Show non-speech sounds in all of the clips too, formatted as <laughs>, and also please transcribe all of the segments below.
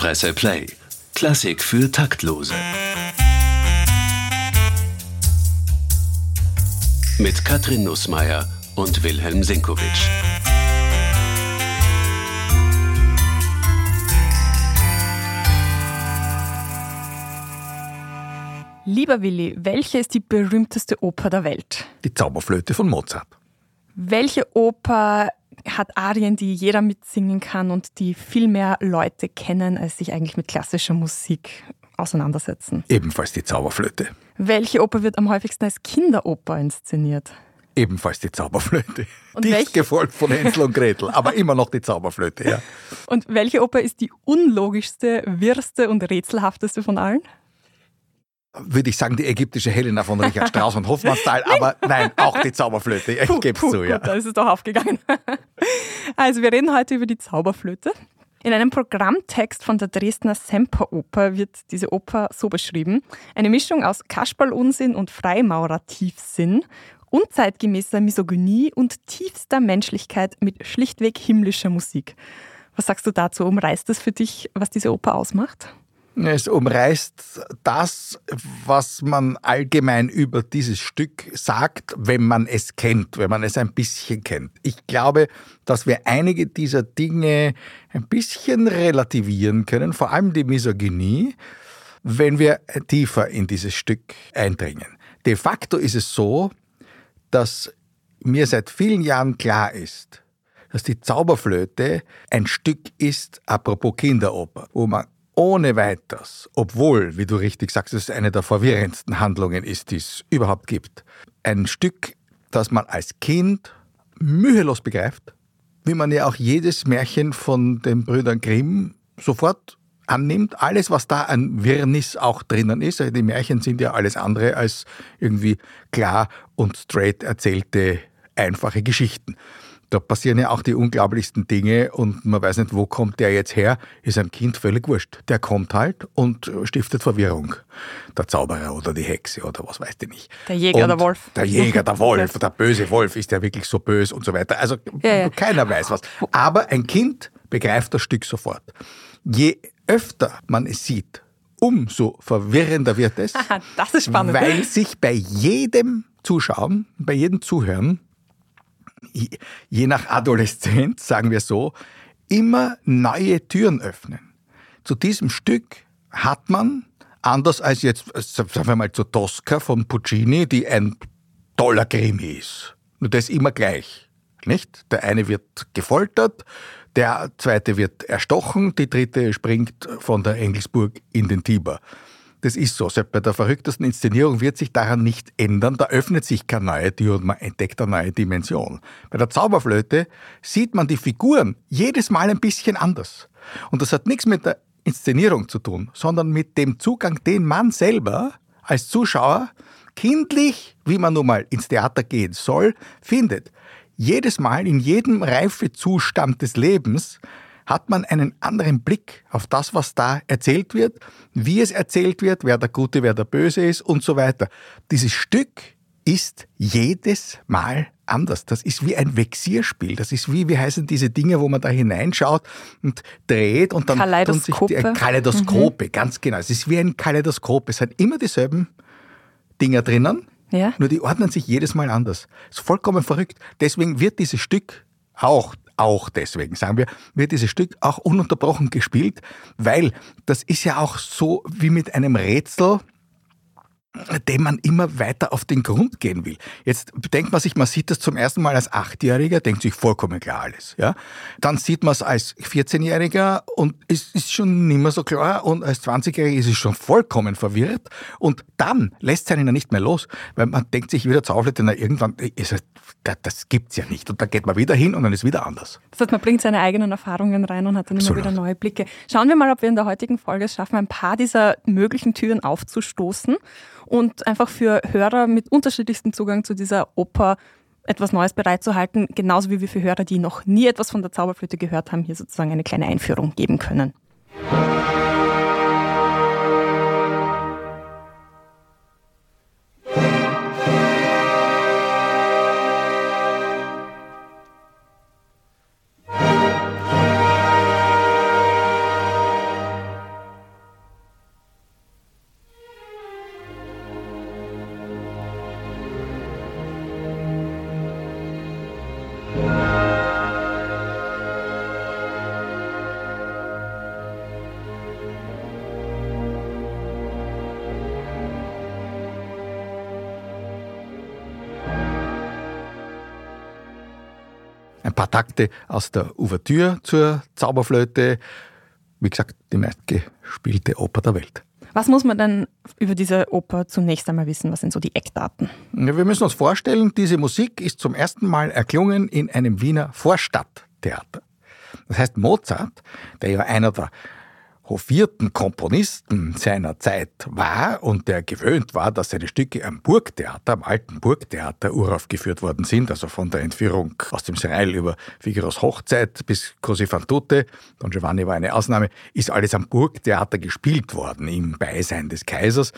Presse Play. Klassik für Taktlose. Mit Katrin Nussmeier und Wilhelm Senkowitsch. Lieber Willi, welche ist die berühmteste Oper der Welt? Die Zauberflöte von Mozart. Welche Oper hat Arien, die jeder mitsingen kann und die viel mehr Leute kennen, als sich eigentlich mit klassischer Musik auseinandersetzen? Ebenfalls die Zauberflöte. Welche Oper wird am häufigsten als Kinderoper inszeniert? Ebenfalls die Zauberflöte. Und Dicht welch- gefolgt von Hänsel und Gretel, aber immer noch die Zauberflöte, ja. Und welche Oper ist die unlogischste, wirrste und rätselhafteste von allen? Würde ich sagen, die ägyptische Helena von Richard Strauss und Hofmannsthal, <laughs> aber nein, auch die Zauberflöte. Ich gebe es zu, ja. Gut, da ist es doch aufgegangen. <laughs> Also wir reden heute über die Zauberflöte. In einem Programmtext von der Dresdner Semperoper wird diese Oper so beschrieben. Eine Mischung aus Kasperl-Unsinn und Freimaurertiefsinn, unzeitgemäßer Misogynie und tiefster Menschlichkeit mit schlichtweg himmlischer Musik. Was sagst du dazu? Umreißt es für dich, was diese Oper ausmacht? Es umreißt das, was man allgemein über dieses Stück sagt, wenn man es kennt, wenn man es ein bisschen kennt. Ich glaube, dass wir einige dieser Dinge ein bisschen relativieren können, vor allem die Misogynie, wenn wir tiefer in dieses Stück eindringen. De facto ist es so, dass mir seit vielen Jahren klar ist, dass die Zauberflöte ein Stück ist, apropos Kinderoper, wo man ohne weiteres, obwohl, wie du richtig sagst, es eine der verwirrendsten Handlungen ist, die es überhaupt gibt, ein Stück, das man als Kind mühelos begreift, wie man ja auch jedes Märchen von den Brüdern Grimm sofort annimmt. Alles, was da an Wirrnis auch drinnen ist, also die Märchen sind ja alles andere als irgendwie klar und straight erzählte, einfache Geschichten. Da passieren ja auch die unglaublichsten Dinge und man weiß nicht, wo kommt der jetzt her, ist einem Kind völlig wurscht. Der kommt halt und stiftet Verwirrung. Der Zauberer oder die Hexe oder was weiß ich nicht. Der Jäger, und der Wolf. Der Jäger, der Wolf, <laughs> der böse Wolf, ist der wirklich so böse und so weiter. Also Ja, ja. keiner weiß was. Aber ein Kind begreift das Stück sofort. Je öfter man es sieht, umso verwirrender wird es. Aha, <laughs> das ist spannend. Weil sich bei jedem Zuschauen, bei jedem Zuhören, je- nach Adoleszenz, sagen wir so, immer neue Türen öffnen. Zu diesem Stück hat man, anders als jetzt, sagen wir mal, zu Tosca von Puccini, die ein toller Krimi ist. Nur das immer gleich. Nicht? Der eine wird gefoltert, der zweite wird erstochen, die dritte springt von der Engelsburg in den Tiber. Das ist so. Selbst bei der verrücktesten Inszenierung wird sich daran nicht ändern. Da öffnet sich keine neue Tür und man entdeckt eine neue Dimension. Bei der Zauberflöte sieht man die Figuren jedes Mal ein bisschen anders. Und das hat nichts mit der Inszenierung zu tun, sondern mit dem Zugang, den man selber als Zuschauer kindlich, wie man nun mal ins Theater gehen soll, findet. Jedes Mal in jedem Reifezustand des Lebens hat man einen anderen Blick auf das, was da erzählt wird, wie es erzählt wird, wer der Gute, wer der Böse ist und so weiter. Dieses Stück ist jedes Mal anders. Das ist wie ein Vexierspiel. Das ist wie, wie heißen diese Dinge, wo man da hineinschaut und dreht und dann tun sich die Kaleidoskope. Kaleidoskope, ganz genau. Es ist wie ein Kaleidoskop. Es sind immer dieselben Dinger drinnen, Ja. nur die ordnen sich jedes Mal anders. Ist vollkommen verrückt. Deswegen wird dieses Stück auch, auch deswegen, sagen wir, wird dieses Stück auch ununterbrochen gespielt, weil das ist ja auch so wie mit einem Rätsel, dem man immer weiter auf den Grund gehen will. Jetzt denkt man sich, man sieht das zum ersten Mal als Achtjähriger, denkt sich vollkommen klar alles. Ja? Dann sieht man es als 14-Jähriger und es ist schon nicht mehr so klar und als 20-Jähriger ist es schon vollkommen verwirrt und dann lässt es einen ja nicht mehr los, weil man denkt sich wieder Zauberflöte, na irgendwann, ist es, das, das gibt's ja nicht und dann geht man wieder hin und dann ist wieder anders. Das heißt, man bringt seine eigenen Erfahrungen rein und hat dann immer Absolut. wieder neue Blicke. Schauen wir mal, ob wir in der heutigen Folge es schaffen, ein paar dieser möglichen Türen aufzustoßen und einfach für Hörer mit unterschiedlichstem Zugang zu dieser Oper etwas Neues bereitzuhalten, genauso wie wir für Hörer, die noch nie etwas von der Zauberflöte gehört haben, hier sozusagen eine kleine Einführung geben können. Paar Takte aus der Ouvertüre zur Zauberflöte. Wie gesagt, die meistgespielte Oper der Welt. Was muss man denn über diese Oper zunächst einmal wissen? Was sind so die Eckdaten? Ja, wir müssen uns vorstellen, diese Musik ist zum ersten Mal erklungen in einem Wiener Vorstadttheater. Das heißt, Mozart, der ja einer der hofierten Komponisten seiner Zeit war und der gewöhnt war, dass seine Stücke am Burgtheater, am alten Burgtheater uraufgeführt worden sind, also von der Entführung aus dem Serail über Figaros Hochzeit bis Così fan tutte, Don Giovanni war eine Ausnahme, ist alles am Burgtheater gespielt worden im Beisein des Kaisers.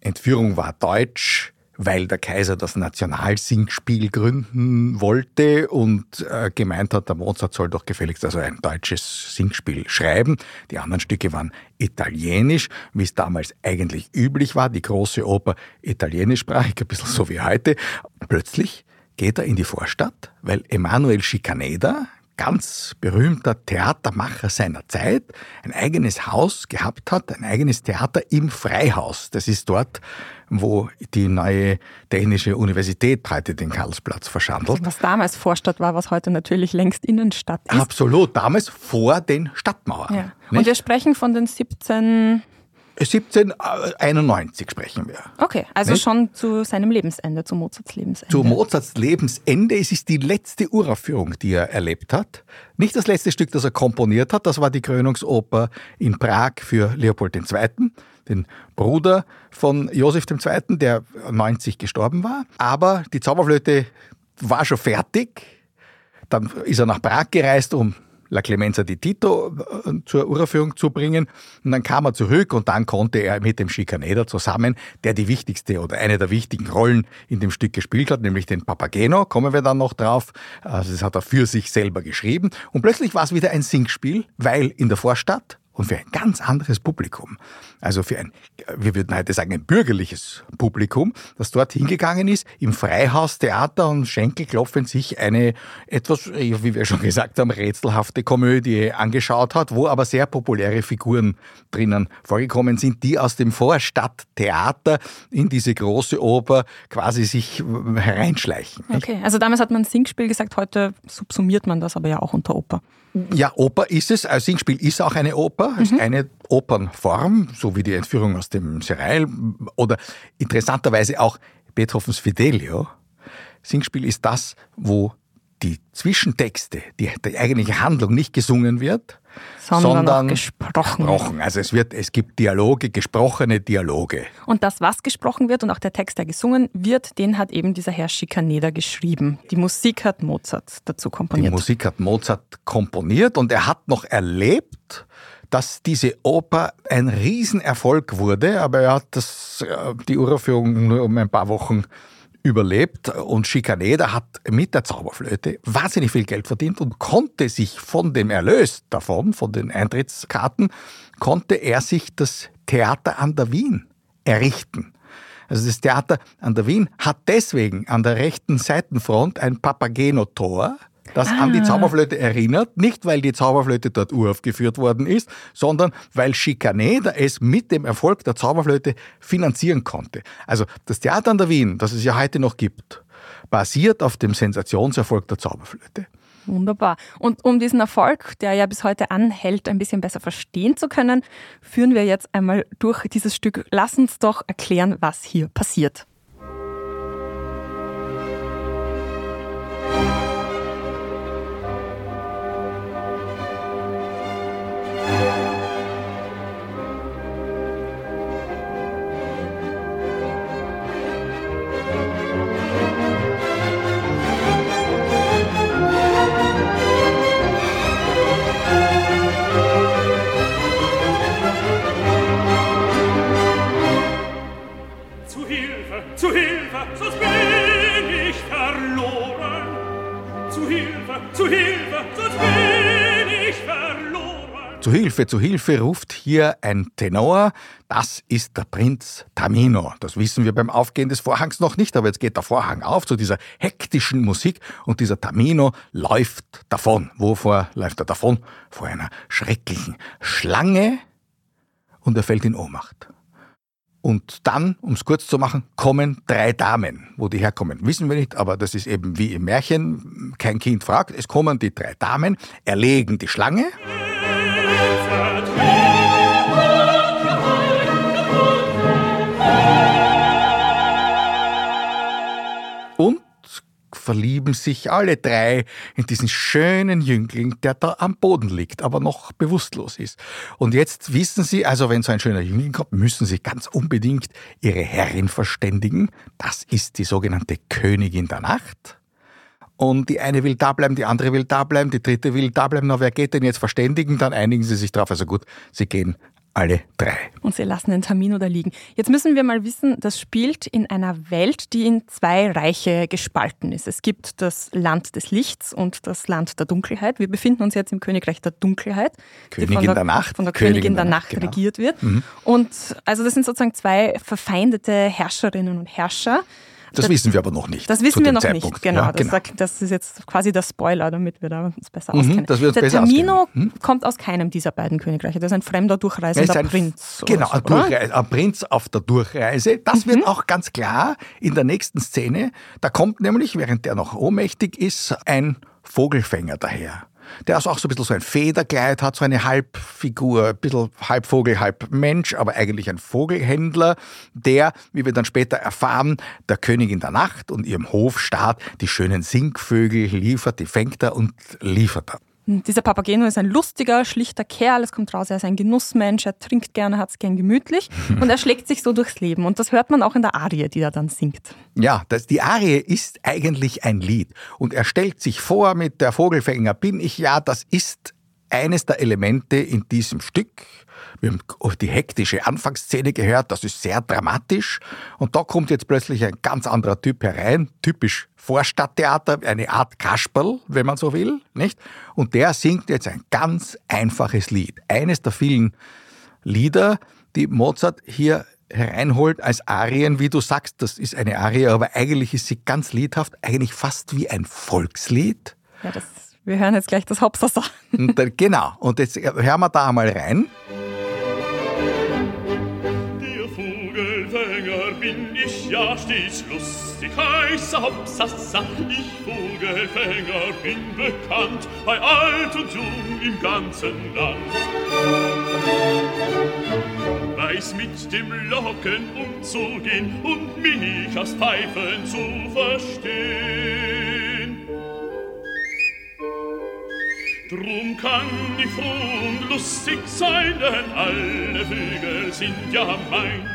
Entführung war deutsch, weil der Kaiser das Nationalsingspiel gründen wollte und äh, gemeint hat, der Mozart soll doch gefälligst also ein deutsches Singspiel schreiben. Die anderen Stücke waren italienisch, wie es damals eigentlich üblich war. Die große Oper italienischsprachig, ein bisschen so wie heute. Plötzlich geht er in die Vorstadt, weil Emanuel Schikaneda, ganz berühmter Theatermacher seiner Zeit, ein eigenes Haus gehabt hat, ein eigenes Theater im Freihaus. Das ist dort wo die neue Technische Universität heute den Karlsplatz verschandelt. Also was damals Vorstadt war, was heute natürlich längst Innenstadt ist. Absolut, damals vor den Stadtmauern. Ja. Und wir sprechen von den 17... 1791 sprechen wir. Okay, also nicht? schon zu seinem Lebensende, zu Mozarts Lebensende. Zu Mozarts Lebensende. Es ist die letzte Uraufführung, die er erlebt hat. Nicht das letzte Stück, das er komponiert hat, das war die Krönungsoper in Prag für Leopold II den Bruder von Josef II., der 90 gestorben war. Aber die Zauberflöte war schon fertig. Dann ist er nach Prag gereist, um La Clemenza di Tito äh, zur Uraufführung zu bringen. Und dann kam er zurück und dann konnte er mit dem Schikaneder zusammen, der die wichtigste oder eine der wichtigen Rollen in dem Stück gespielt hat, nämlich den Papageno, kommen wir dann noch drauf. Also das hat er für sich selber geschrieben. Und plötzlich war es wieder ein Singspiel, weil in der Vorstadt und für ein ganz anderes Publikum. Also für ein, wir würden heute sagen, ein bürgerliches Publikum, das dort hingegangen ist, im Freihaustheater und Schenkelklopfen sich eine etwas, wie wir schon gesagt haben, rätselhafte Komödie angeschaut hat, wo aber sehr populäre Figuren drinnen vorgekommen sind, die aus dem Vorstadttheater in diese große Oper quasi sich hereinschleichen. Okay, also damals hat man Singspiel gesagt, heute subsumiert man das aber ja auch unter Oper. Ja, Oper ist es. Ein Singspiel ist auch eine Oper, mhm. ist eine Opernform, so wie die Entführung aus dem Serail oder interessanterweise auch Beethovens Fidelio. Singspiel ist das, wo die Zwischentexte, die, die eigentliche Handlung nicht gesungen wird, sondern, sondern gesprochen. gesprochen. Also es, wird, es gibt Dialoge, gesprochene Dialoge. Und das, was gesprochen wird und auch der Text, der gesungen wird, den hat eben dieser Herr Schikaneder geschrieben. Die Musik hat Mozart dazu komponiert. Die Musik hat Mozart komponiert und er hat noch erlebt, dass diese Oper ein Riesenerfolg wurde, aber er hat das, äh, die Uraufführung nur um ein paar Wochen überlebt und Schikaneder hat mit der Zauberflöte wahnsinnig viel Geld verdient und konnte sich von dem Erlös davon, von den Eintrittskarten, konnte er sich das Theater an der Wien errichten. Also das Theater an der Wien hat deswegen an der rechten Seitenfront ein Papageno-Tor, das ah. an die ah. Zauberflöte erinnert, nicht weil die Zauberflöte dort uraufgeführt worden ist, sondern weil Schikaneder es mit dem Erfolg der Zauberflöte finanzieren konnte. Also das Theater an der Wien, das es ja heute noch gibt, basiert auf dem Sensationserfolg der Zauberflöte. Wunderbar. Und um diesen Erfolg, der ja bis heute anhält, ein bisschen besser verstehen zu können, führen wir jetzt einmal durch dieses Stück. Lass uns doch erklären, was hier passiert. Zu Hilfe, zu Hilfe ruft hier ein Tenor. Das ist der Prinz Tamino. Das wissen wir beim Aufgehen des Vorhangs noch nicht, aber jetzt geht der Vorhang auf zu dieser hektischen Musik und dieser Tamino läuft davon. Wovor läuft er davon? Vor einer schrecklichen Schlange und er fällt in Ohnmacht. Und dann, um es kurz zu machen, kommen drei Damen. Wo die herkommen, wissen wir nicht, aber das ist eben wie im Märchen. Kein Kind fragt. Es kommen die drei Damen, erlegen die Schlange. Und verlieben sich alle drei in diesen schönen Jüngling, der da am Boden liegt, aber noch bewusstlos ist. Und jetzt wissen sie, also wenn so ein schöner Jüngling kommt, müssen sie ganz unbedingt ihre Herrin verständigen. Das ist die sogenannte Königin der Nacht. Und die eine will da bleiben, die andere will da bleiben, die dritte will da bleiben. Na, wer geht denn jetzt verständigen? Dann einigen sie sich drauf. Also gut, sie gehen alle drei. Und sie lassen den Termin da liegen. Jetzt müssen wir mal wissen, das spielt in einer Welt, die in zwei Reiche gespalten ist. Es gibt das Land des Lichts und das Land der Dunkelheit. Wir befinden uns jetzt im Königreich der Dunkelheit, Königin die von der Nacht. von der Königin, der, Nacht genau. regiert wird. Und also das sind sozusagen zwei verfeindete Herrscherinnen und Herrscher. Das wissen wir aber noch nicht. Das wissen wir noch Zeitpunkt. nicht, genau. Ja, Das, sagt, das ist jetzt quasi der Spoiler, damit wir da uns besser auskennen. dass wir uns der besser Termino auskennen. kommt aus keinem dieser beiden Königreiche. Das ist ein fremder, Er durchreisender ein, Prinz. Genau, so, ein, ein Prinz auf der Durchreise. Das Mhm. wird auch ganz klar in der nächsten Szene. Da kommt nämlich, während der noch ohnmächtig ist, ein Vogelfänger daher. Der also auch so ein bisschen so ein Federkleid hat, so eine Halbfigur, ein bisschen halb Vogel, halb Mensch, aber eigentlich ein Vogelhändler, der, wie wir dann später erfahren, der Königin der Nacht und ihrem Hofstaat die schönen Singvögel liefert, die fängt er und liefert er. Dieser Papageno ist ein lustiger, schlichter Kerl. Es kommt raus, er ist ein Genussmensch, er trinkt gerne, hat es gern gemütlich <laughs> und er schlägt sich so durchs Leben. Und das hört man auch in der Arie, die er dann singt. Ja, das, die Arie ist eigentlich ein Lied. Und er stellt sich vor mit der Vogelfänger bin ich ja, das ist eines der Elemente in diesem Stück. Wir haben die hektische Anfangsszene gehört, das ist sehr dramatisch. Und da kommt jetzt plötzlich ein ganz anderer Typ herein, typisch Vorstadttheater, eine Art Kasperl, wenn man so will, nicht? Und der singt jetzt ein ganz einfaches Lied. Eines der vielen Lieder, die Mozart hier hereinholt als Arien, wie du sagst, das ist eine Arie, aber eigentlich ist sie ganz liedhaft, eigentlich fast wie ein Volkslied. Ja, das, wir hören jetzt gleich das Hauptsache. Dann, genau, und jetzt hören wir da einmal rein. Der Vogelfänger bin ich ja stets lustig, heiße Hopsassa. Ich Vogelfänger bin bekannt, bei alt und jung im ganzen Land. Weiß mit dem Locken umzugehen und mich aus Pfeifen zu verstehen. Drum kann ich froh und lustig sein, denn alle Vögel sind ja mein.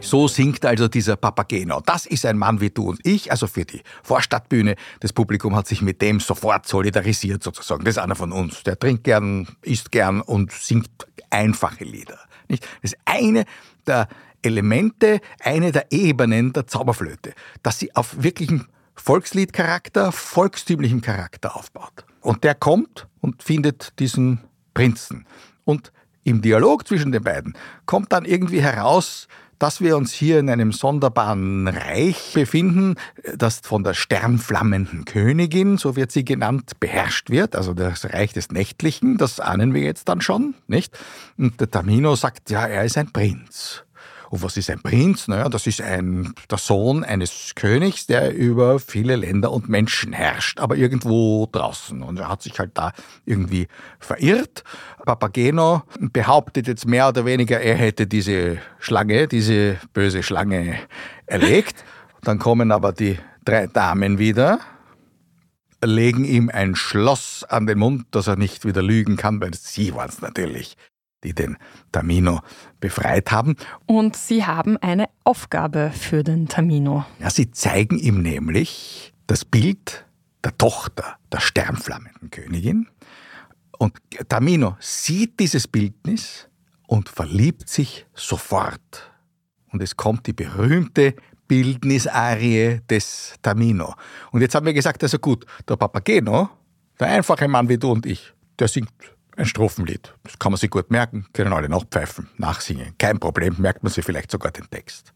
So singt also dieser Papageno. Das ist ein Mann wie du und ich, also für die Vorstadtbühne. Das Publikum hat sich mit dem sofort solidarisiert sozusagen. Das ist einer von uns. Der trinkt gern, isst gern und singt einfache Lieder. Nicht? Das ist eine der Elemente, eine der Ebenen der Zauberflöte, dass sie auf wirklichen Volksliedcharakter, volkstümlichem Charakter aufbaut. Und der kommt und findet diesen Prinzen. Und im Dialog zwischen den beiden kommt dann irgendwie heraus, dass wir uns hier in einem sonderbaren Reich befinden, das von der sternflammenden Königin, so wird sie genannt, beherrscht wird, also das Reich des Nächtlichen, das ahnen wir jetzt dann schon, nicht? Und der Tamino sagt, ja, er ist ein Prinz. Und was ist ein Prinz? Naja, das ist ein, der Sohn eines Königs, der über viele Länder und Menschen herrscht, aber irgendwo draußen. Und er hat sich halt da irgendwie verirrt. Papageno behauptet jetzt mehr oder weniger, er hätte diese Schlange, diese böse Schlange erlegt. <laughs> Dann kommen aber die drei Damen wieder, legen ihm ein Schloss an den Mund, dass er nicht wieder lügen kann, weil sie waren es natürlich, die den Tamino befreit haben. Und sie haben eine Aufgabe für den Tamino. Ja, sie zeigen ihm nämlich das Bild der Tochter der sternflammenden Königin. Und Tamino sieht dieses Bildnis und verliebt sich sofort. Und es kommt die berühmte Bildnisarie des Tamino. Und jetzt haben wir gesagt, also gut, der Papageno, der einfache Mann wie du und ich, der singt ein Strophenlied. Das kann man sich gut merken, können alle nachpfeifen, nachsingen. Kein Problem, merkt man sich vielleicht sogar den Text.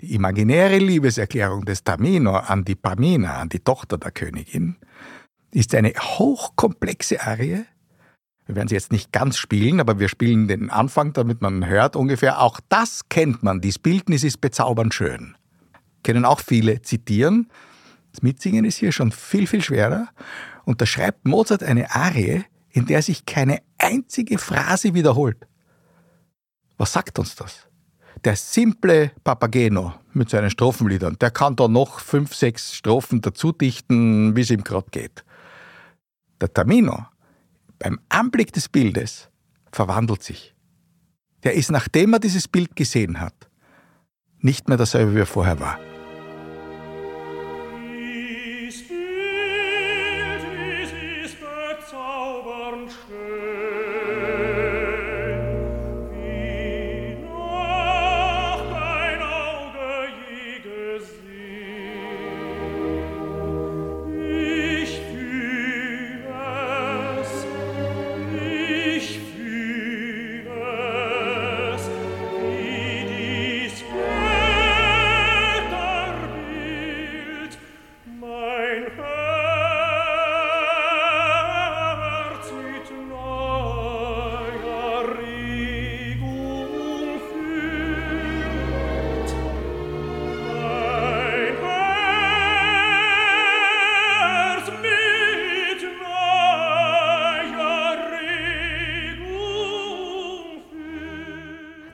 Die imaginäre Liebeserklärung des Tamino an die Pamina, an die Tochter der Königin, ist eine hochkomplexe Arie, Wir werden sie jetzt nicht ganz spielen, aber wir spielen den Anfang, damit man hört ungefähr. Auch das kennt man. Dieses Bildnis ist bezaubernd schön. Können auch viele zitieren. Das Mitsingen ist hier schon viel, viel schwerer. Und da schreibt Mozart eine Arie, in der sich keine einzige Phrase wiederholt. Was sagt uns das? Der simple Papageno mit seinen Strophenliedern, der kann da noch fünf, sechs Strophen dazu dichten, wie es ihm gerade geht. Der Tamino, beim Anblick des Bildes, verwandelt sich. Der ist, nachdem er dieses Bild gesehen hat, nicht mehr dasselbe, wie er vorher war.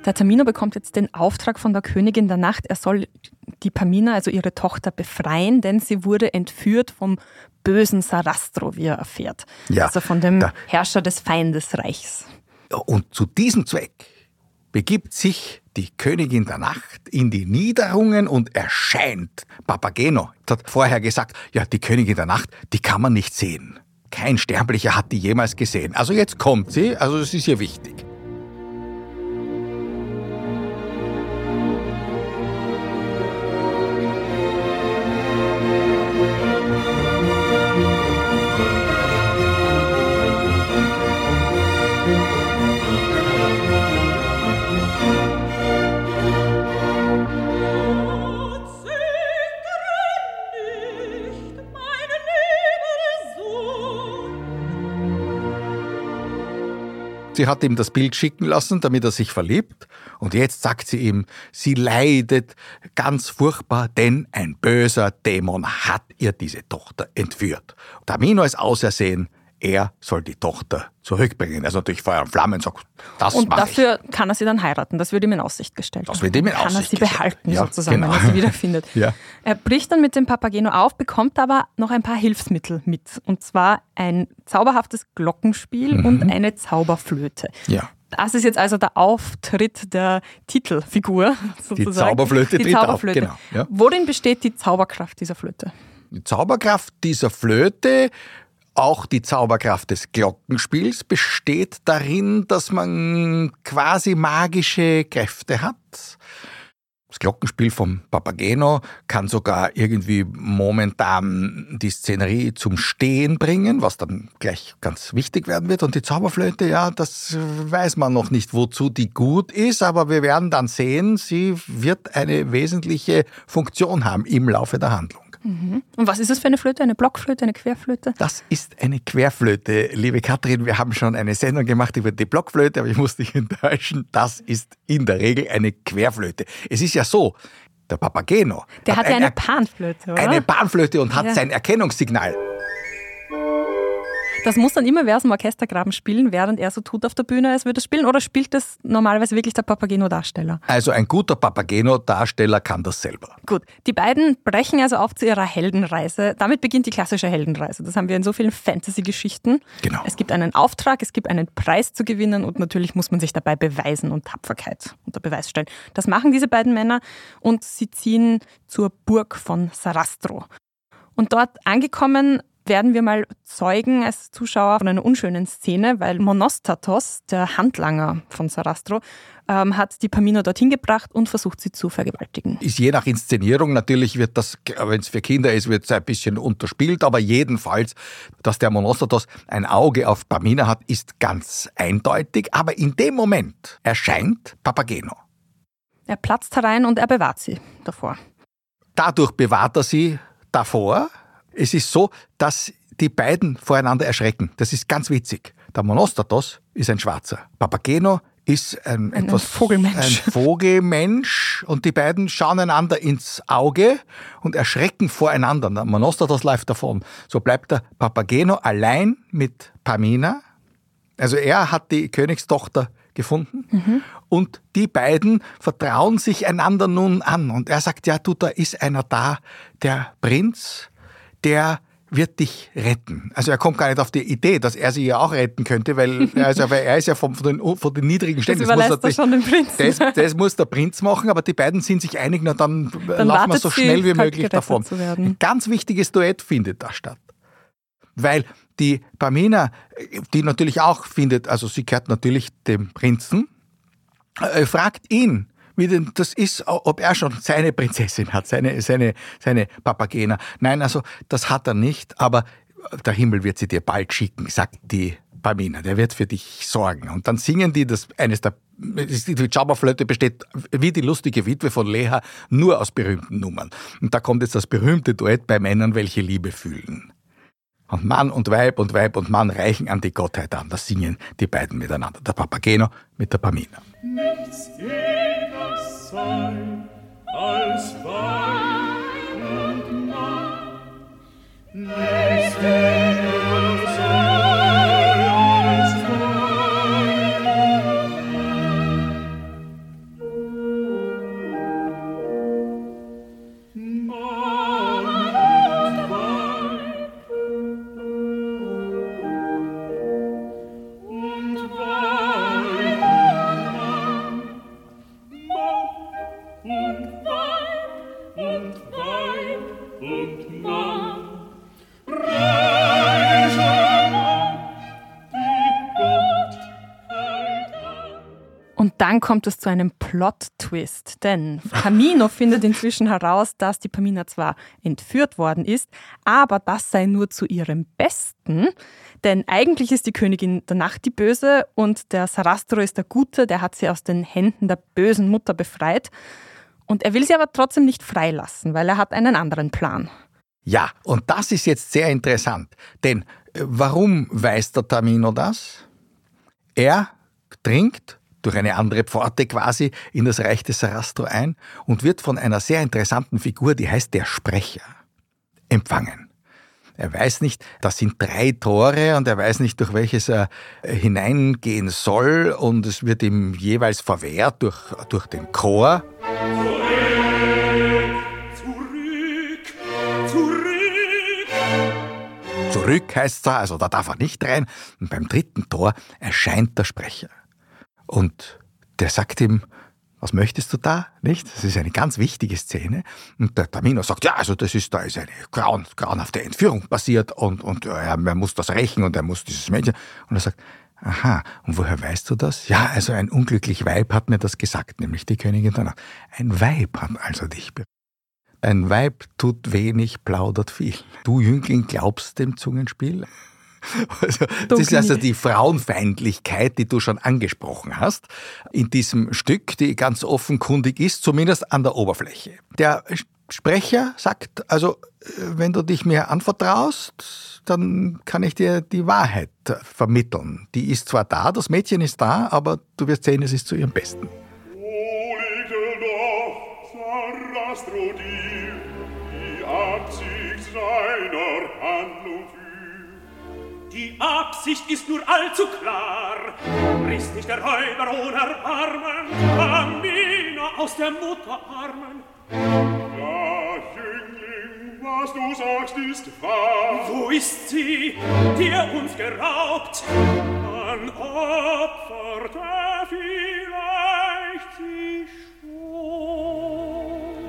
Der Tamino bekommt jetzt den Auftrag von der Königin der Nacht, er soll die Pamina, also ihre Tochter, befreien, denn sie wurde entführt vom bösen Sarastro, wie er erfährt. Ja, also von dem da- Herrscher des Feindesreichs. Und zu diesem Zweck begibt sich die Königin der Nacht in die Niederungen und erscheint. Papageno hat vorher gesagt, ja, die Königin der Nacht, die kann man nicht sehen. Kein Sterblicher hat die jemals gesehen. Also jetzt kommt sie, also es ist ihr wichtig. Sie hat ihm das Bild schicken lassen, damit er sich verliebt. Und jetzt sagt sie ihm, sie leidet ganz furchtbar, denn ein böser Dämon hat ihr diese Tochter entführt. Tamino ist ausersehen, er soll die Tochter zurückbringen. Also natürlich Feuer und Flammen sagt, das Und mache ich. dafür kann er sie dann heiraten. Das wird ihm in Aussicht gestellt. Das wird ihm in kann Aussicht er sie gestellt. behalten, Ja, sozusagen, genau. wenn er sie wiederfindet. <laughs> Ja. Er bricht dann mit dem Papageno auf, bekommt aber noch ein paar Hilfsmittel mit. Und zwar ein zauberhaftes Glockenspiel Mhm. und eine Zauberflöte. Ja. Das ist jetzt also der Auftritt der Titelfigur. <laughs> Sozusagen. Zauberflöte die tritt auf, Zauberflöte. genau, ja. Worin besteht die Zauberkraft dieser Flöte? Die Zauberkraft dieser Flöte, auch die Zauberkraft des Glockenspiels, besteht darin, dass man quasi magische Kräfte hat. Das Glockenspiel vom Papageno kann sogar irgendwie momentan die Szenerie zum Stehen bringen, was dann gleich ganz wichtig werden wird. Und die Zauberflöte, ja, das weiß man noch nicht, wozu die gut ist, aber wir werden dann sehen, sie wird eine wesentliche Funktion haben im Laufe der Handlung. Und was ist das für eine Flöte? Eine Blockflöte, eine Querflöte? Das ist eine Querflöte, liebe Katrin. Wir haben schon eine Sendung gemacht über die Blockflöte, aber ich muss dich <laughs> enttäuschen. Das ist in der Regel eine Querflöte. Es ist ja so, der Papageno. Der hat hat ja ein eine Er- Panflöte, oder? eine Panflöte und hat Ja. sein Erkennungssignal. Das muss dann immer wer aus dem Orchestergraben spielen, während er so tut auf der Bühne, als würde er spielen, oder spielt das normalerweise wirklich der Papageno-Darsteller? Also ein guter Papageno-Darsteller kann das selber. Gut, die beiden brechen also auf zu ihrer Heldenreise. Damit beginnt die klassische Heldenreise. Das haben wir in so vielen Fantasy-Geschichten. Genau. Es gibt einen Auftrag, es gibt einen Preis zu gewinnen und natürlich muss man sich dabei beweisen und Tapferkeit unter Beweis stellen. Das machen diese beiden Männer und sie ziehen zur Burg von Sarastro. Und dort angekommen werden wir mal Zeugen als Zuschauer von einer unschönen Szene, weil Monostatos, der Handlanger von Sarastro, ähm, hat die Pamina dorthin gebracht und versucht, sie zu vergewaltigen. Ist je nach Inszenierung, natürlich wird das, wenn es für Kinder ist, wird es ein bisschen unterspielt, aber jedenfalls, dass der Monostatos ein Auge auf Pamina hat, ist ganz eindeutig. Aber in dem Moment erscheint Papageno. Er platzt herein und er bewahrt sie davor. Dadurch bewahrt er sie davor. Es ist so, dass die beiden voreinander erschrecken. Das ist ganz witzig. Der Monostatos ist ein Schwarzer. Papageno ist ein, Ein- ein etwas, Vogelmensch. ein Vogelmensch und die beiden schauen einander ins Auge und erschrecken voreinander. Der Monostatos läuft davon. So bleibt der Papageno allein mit Pamina. Also er hat die Königstochter gefunden und die beiden vertrauen sich einander nun an. Und er sagt, ja du, da ist einer da, der Prinz, der wird dich retten. Also er kommt gar nicht auf die Idee, dass er sie ja auch retten könnte, weil, also, weil er ist ja von, von, den, von den niedrigen Stellen. Das muss überlässt er natürlich- schon dem Prinzen. Das, das muss der Prinz machen, aber die beiden sind sich einig, na dann, laufen wir so schnell wie möglich davon. Ein ganz wichtiges Duett findet da statt. Weil die Pamina, die natürlich auch findet, also sie gehört natürlich dem Prinzen, äh, fragt ihn, wie denn das ist, ob er schon seine Prinzessin hat, seine, seine, seine Papagena. Nein, also das hat er nicht, aber der Himmel wird sie dir bald schicken, sagt die Pamina. Der wird für dich sorgen. Und dann singen die das eines der die Zauberflöte besteht wie die lustige Witwe von Leha nur aus berühmten Nummern. Und da kommt jetzt das berühmte Duett bei Männern, welche Liebe fühlen. Und Mann und Weib und Weib und Mann reichen an die Gottheit an. Das singen die beiden miteinander. Der Papageno mit der Pamina. nichts jenes sei als Wein und Mann. Nächste dann kommt es zu einem Plot-Twist, denn Camino <laughs> findet inzwischen heraus, dass die Pamina zwar entführt worden ist, aber das sei nur zu ihrem Besten, denn eigentlich ist die Königin der Nacht die Böse und der Sarastro ist der Gute, der hat sie aus den Händen der bösen Mutter befreit. Und er will sie aber trotzdem nicht freilassen, weil er hat einen anderen Plan. Ja, und das ist jetzt sehr interessant. Denn äh, warum weiß der Tamino das? Er dringt durch eine andere Pforte quasi in das Reich des Sarastro ein und wird von einer sehr interessanten Figur, die heißt der Sprecher, empfangen. Er weiß nicht, das sind drei Tore und er weiß nicht, durch welches er äh, hineingehen soll und es wird ihm jeweils verwehrt durch, durch den Chor. Zurück, heißt er, also da darf er nicht rein. Und beim dritten Tor erscheint der Sprecher. Und der sagt ihm, was möchtest du da? Nicht? Das ist eine ganz wichtige Szene. Und der Tamino sagt, ja, also das ist, da ist eine grauen, grauenhafte Entführung passiert und, und äh, er muss das rächen und er muss dieses Mädchen. Und er sagt, aha, und woher weißt du das? Ja, also ein unglücklich Weib hat mir das gesagt, nämlich die Königin der Nacht. Ein Weib hat also dich be ein Weib tut wenig, plaudert viel. Du Jüngling glaubst dem Zungenspiel? Also, das ist also die Frauenfeindlichkeit, die du schon angesprochen hast, in diesem Stück, die ganz offenkundig ist, zumindest an der Oberfläche. Der Sprecher sagt, also äh, wenn du dich mir anvertraust, dann kann ich dir die Wahrheit vermitteln. Die ist zwar da, das Mädchen ist da, aber du wirst sehen, es ist zu ihrem Besten. Die Absicht seiner Handlung? Die Absicht ist nur allzu klar. Riss dich der Räuber ohne Erbarmen, Amina aus der Mutter Armen. Ja, Jüngling, was du sagst, ist wahr. Wo ist sie, die er uns geraubt? Dann opfert er vielleicht sie schon.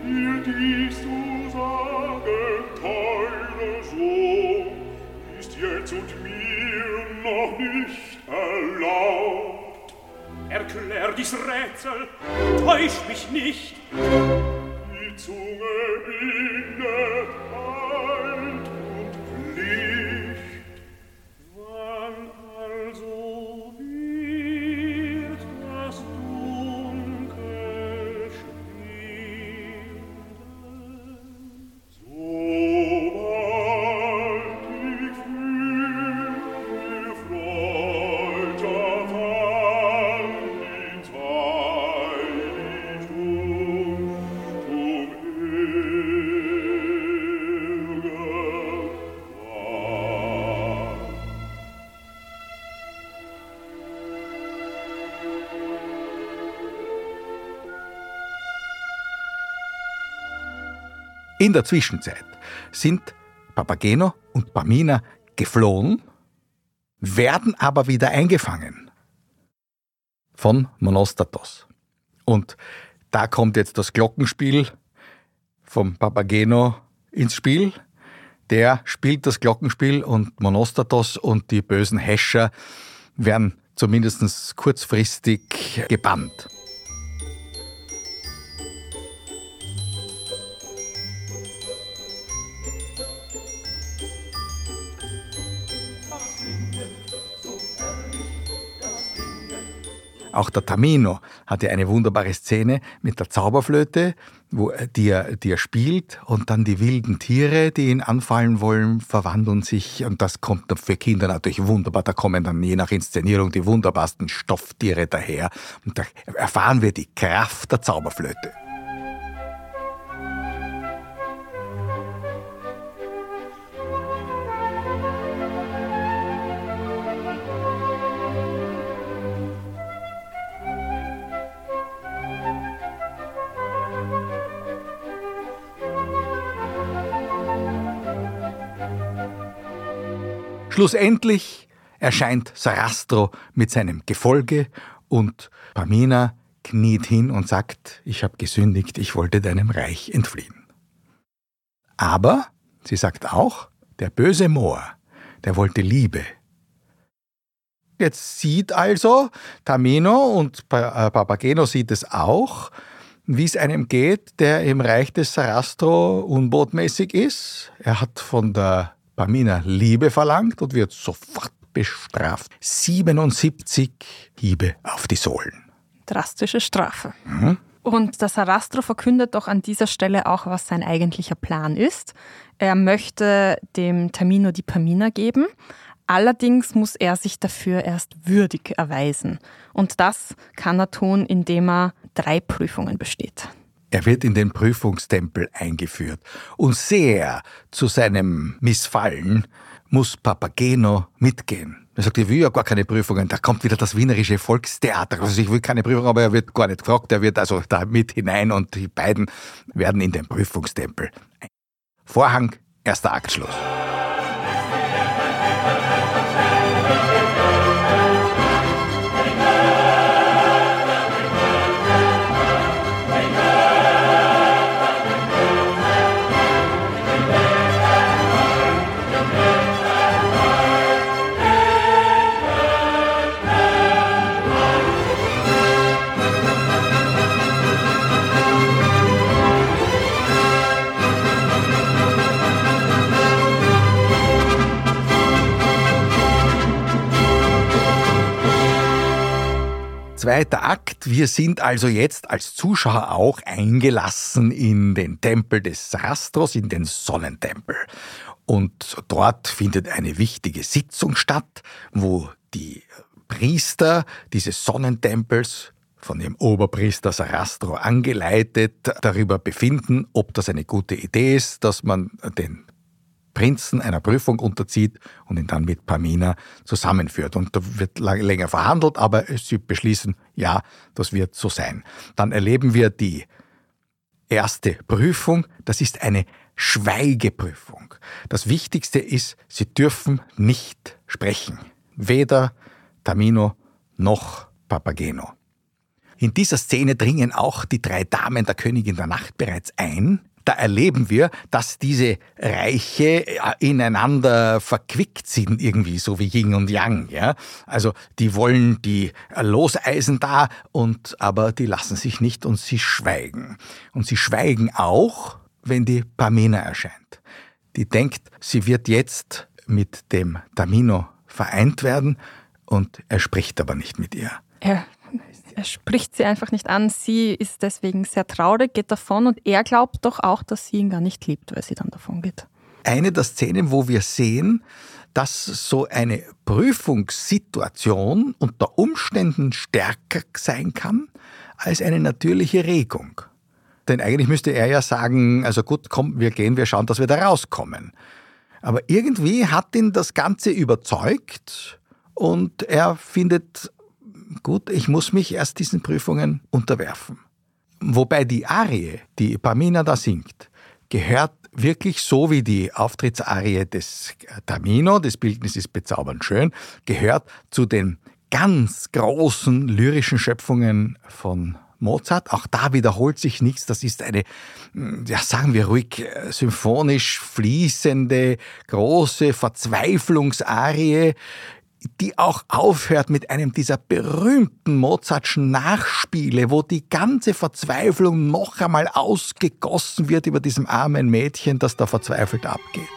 Mir dies zu sagen, noch nicht erlaubt. Erklär dies Rätsel, täusch mich nicht. Die Zunge bindet halt und blieb. In der Zwischenzeit sind Papageno und Pamina geflohen, werden aber wieder eingefangen von Monostatos. Und da kommt jetzt das Glockenspiel vom Papageno ins Spiel. Der spielt das Glockenspiel und Monostatos und die bösen Häscher werden zumindest kurzfristig gebannt. Auch der Tamino hat ja eine wunderbare Szene mit der Zauberflöte, wo, die, er, die er spielt und dann die wilden Tiere, die ihn anfallen wollen, verwandeln sich und das kommt für Kinder natürlich wunderbar. Da kommen dann je nach Inszenierung die wunderbarsten Stofftiere daher und da erfahren wir die Kraft der Zauberflöte. Schlussendlich erscheint Sarastro mit seinem Gefolge und Pamina kniet hin und sagt, ich habe gesündigt, ich wollte deinem Reich entfliehen. Aber, sie sagt auch, der böse Moor, der wollte Liebe. Jetzt sieht also Tamino und äh, Papageno sieht es auch, wie es einem geht, der im Reich des Sarastro unbotmäßig ist. Er hat von der Pamina Liebe verlangt und wird sofort bestraft. 77 Hiebe auf die Sohlen. Drastische Strafe. Mhm. Und der Sarastro verkündet doch an dieser Stelle auch, was sein eigentlicher Plan ist. Er möchte dem Tamino die Pamina geben, allerdings muss er sich dafür erst würdig erweisen. Und das kann er tun, indem er drei Prüfungen besteht. Er wird in den Prüfungstempel eingeführt und sehr zu seinem Missfallen muss Papageno mitgehen. Er sagt, ich will ja gar keine Prüfungen. Da kommt wieder das wienerische Volkstheater. Also ich will keine Prüfung, aber er wird gar nicht gefragt. Er wird also da mit hinein und die beiden werden in den Prüfungstempel. Vorhang, erster Aktschluss. Zweiter Akt. Wir sind also jetzt als Zuschauer auch eingelassen in den Tempel des Sarastros, in den Sonnentempel. Und dort findet eine wichtige Sitzung statt, wo die Priester dieses Sonnentempels von dem Oberpriester Sarastro angeleitet darüber befinden, ob das eine gute Idee ist, dass man den Prinzen einer Prüfung unterzieht und ihn dann mit Pamina zusammenführt. Und da wird länger verhandelt, aber sie beschließen, ja, das wird so sein. Dann erleben wir die erste Prüfung, das ist eine Schweigeprüfung. Das Wichtigste ist, sie dürfen nicht sprechen. Weder Tamino noch Papageno. In dieser Szene dringen auch die drei Damen der Königin der Nacht bereits ein, da erleben wir, dass diese Reiche äh, ineinander verquickt sind, irgendwie so wie Yin und Yang. Ja? Also die wollen die Loseisen da, und aber die lassen sich nicht und sie schweigen. Und sie schweigen auch, wenn die Pamina erscheint. Die denkt, sie wird jetzt mit dem Tamino vereint werden und er spricht aber nicht mit ihr. Er er spricht sie einfach nicht an. Sie ist deswegen sehr traurig, geht davon und er glaubt doch auch, dass sie ihn gar nicht liebt, weil sie dann davon geht. Eine der Szenen, wo wir sehen, dass so eine Prüfungssituation unter Umständen stärker sein kann als eine natürliche Regung. Denn eigentlich müsste er ja sagen, also gut, komm, wir gehen, wir schauen, dass wir da rauskommen. Aber irgendwie hat ihn das Ganze überzeugt und er findet gut, ich muss mich erst diesen Prüfungen unterwerfen. Wobei die Arie, die Pamina da singt, gehört wirklich so wie die Auftrittsarie des Tamino, das Bildnis ist bezaubernd schön, gehört zu den ganz großen lyrischen Schöpfungen von Mozart. Auch da wiederholt sich nichts. Das ist eine, ja, sagen wir ruhig, äh, symphonisch fließende, große Verzweiflungsarie, die auch aufhört mit einem dieser berühmten Mozartschen Nachspiele, wo die ganze Verzweiflung noch einmal ausgegossen wird über diesem armen Mädchen, das da verzweifelt abgeht.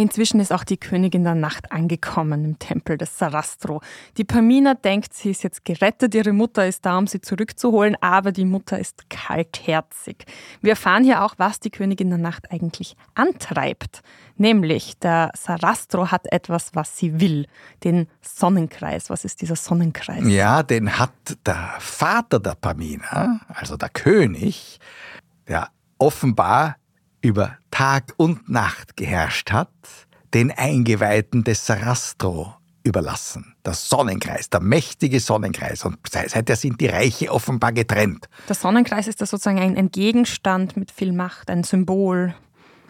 Inzwischen ist auch die Königin der Nacht angekommen im Tempel des Sarastro. Die Pamina denkt, sie ist jetzt gerettet, ihre Mutter ist da, um sie zurückzuholen, aber die Mutter ist kaltherzig. Wir erfahren hier auch, was die Königin der Nacht eigentlich antreibt. Nämlich, der Sarastro hat etwas, was sie will, den Sonnenkreis. Was ist dieser Sonnenkreis? Ja, den hat der Vater der Pamina, also der König, der offenbar über Tag und Nacht geherrscht hat, den Eingeweihten des Sarastro überlassen. Der Sonnenkreis, der mächtige Sonnenkreis. Und seither sind die Reiche offenbar getrennt. Der Sonnenkreis ist da sozusagen ein, ein Gegenstand mit viel Macht, ein Symbol.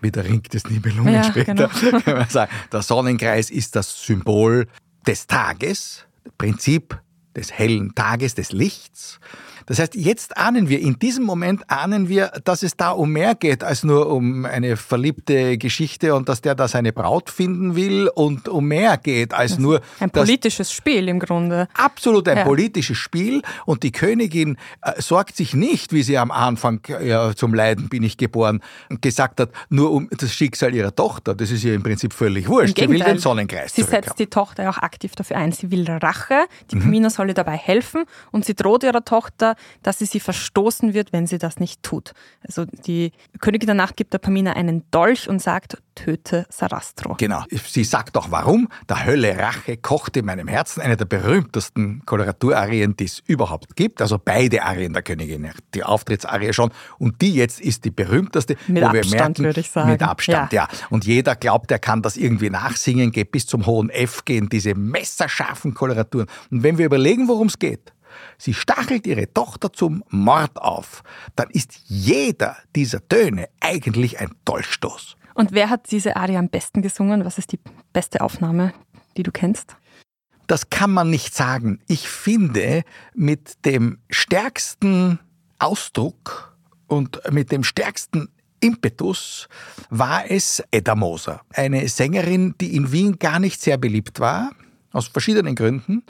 Wie der Ring des Nibelungen ja, später. Genau. <laughs> Kann man sagen. Der Sonnenkreis ist das Symbol des Tages, Prinzip des hellen Tages, des Lichts. Das heißt, jetzt ahnen wir, in diesem Moment ahnen wir, dass es da um mehr geht als nur um eine verliebte Geschichte und dass der da seine Braut finden will und um mehr geht als nur. Ein politisches Spiel im Grunde. Absolut ein ja. politisches Spiel und die Königin äh, sorgt sich nicht, wie sie am Anfang ja, zum Leiden bin ich geboren gesagt hat, nur um das Schicksal ihrer Tochter. Das ist ihr im Prinzip völlig wurscht. Sie will den Sonnenkreis. Sie setzt die Tochter auch aktiv dafür ein. Sie will Rache. Die mhm. Pamina soll ihr dabei helfen und sie droht ihrer Tochter, dass sie sie verstoßen wird, wenn sie das nicht tut. Also die Königin der Nacht gibt der Pamina einen Dolch und sagt, töte Sarastro. Genau. Sie sagt auch warum. Der Hölle Rache kocht in meinem Herzen. Eine der berühmtesten Koloratuarien, die es überhaupt gibt. Also beide Arien der Königin. Die Auftrittsarie schon. Und die jetzt ist die berühmteste. Mit Abstand, merken, würde ich sagen. Mit Abstand, ja. ja. Und jeder glaubt, er kann das irgendwie nachsingen, geht bis zum hohen F gehen, diese messerscharfen Koloraturen. Und wenn wir überlegen, worum es geht, sie stachelt ihre Tochter zum Mord auf, dann ist jeder dieser Töne eigentlich ein Dolchstoß. Und wer hat diese Arie am besten gesungen? Was ist die beste Aufnahme, die du kennst? Das kann man nicht sagen. Ich finde, mit dem stärksten Ausdruck und mit dem stärksten Impetus war es Edda Moser, eine Sängerin, die in Wien gar nicht sehr beliebt war, aus verschiedenen Gründen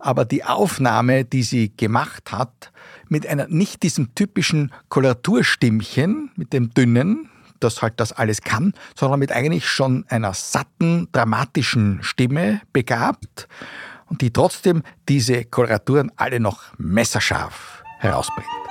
aber die Aufnahme, die sie gemacht hat, mit einer nicht diesem typischen Koloraturstimmchen, mit dem dünnen, das halt das alles kann, sondern mit eigentlich schon einer satten, dramatischen Stimme begabt und die trotzdem diese Koloraturen alle noch messerscharf herausbringt.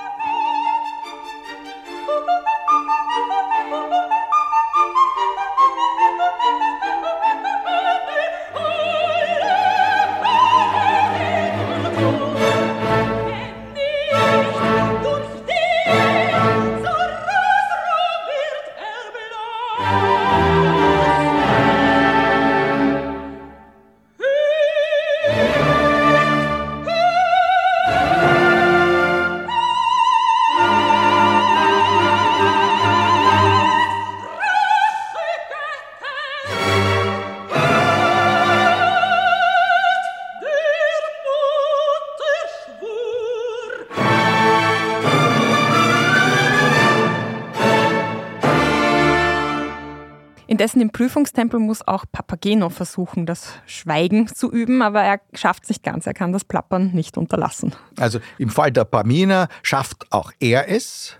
Indessen im Prüfungstempel muss auch Papageno versuchen, das Schweigen zu üben, aber er schafft es nicht ganz. Er kann das Plappern nicht unterlassen. Also im Fall der Pamina schafft auch er es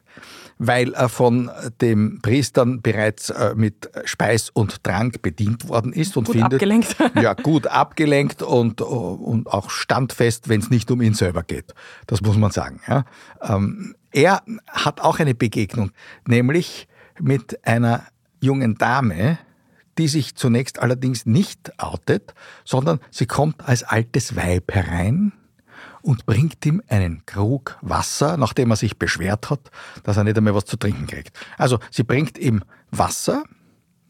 weil er von den Priestern bereits äh, mit Speis und Trank bedient worden ist und gut findet abgelenkt. <laughs> ja gut abgelenkt und, und auch standfest, wenn es nicht um ihn selber geht. Das muss man sagen. Ja. Ähm, er hat auch eine Begegnung, nämlich mit einer jungen Dame, die sich zunächst allerdings nicht outet, sondern sie kommt als altes Weib herein und bringt ihm einen Krug Wasser, nachdem er sich beschwert hat, dass er nicht einmal was zu trinken kriegt. Also sie bringt ihm Wasser,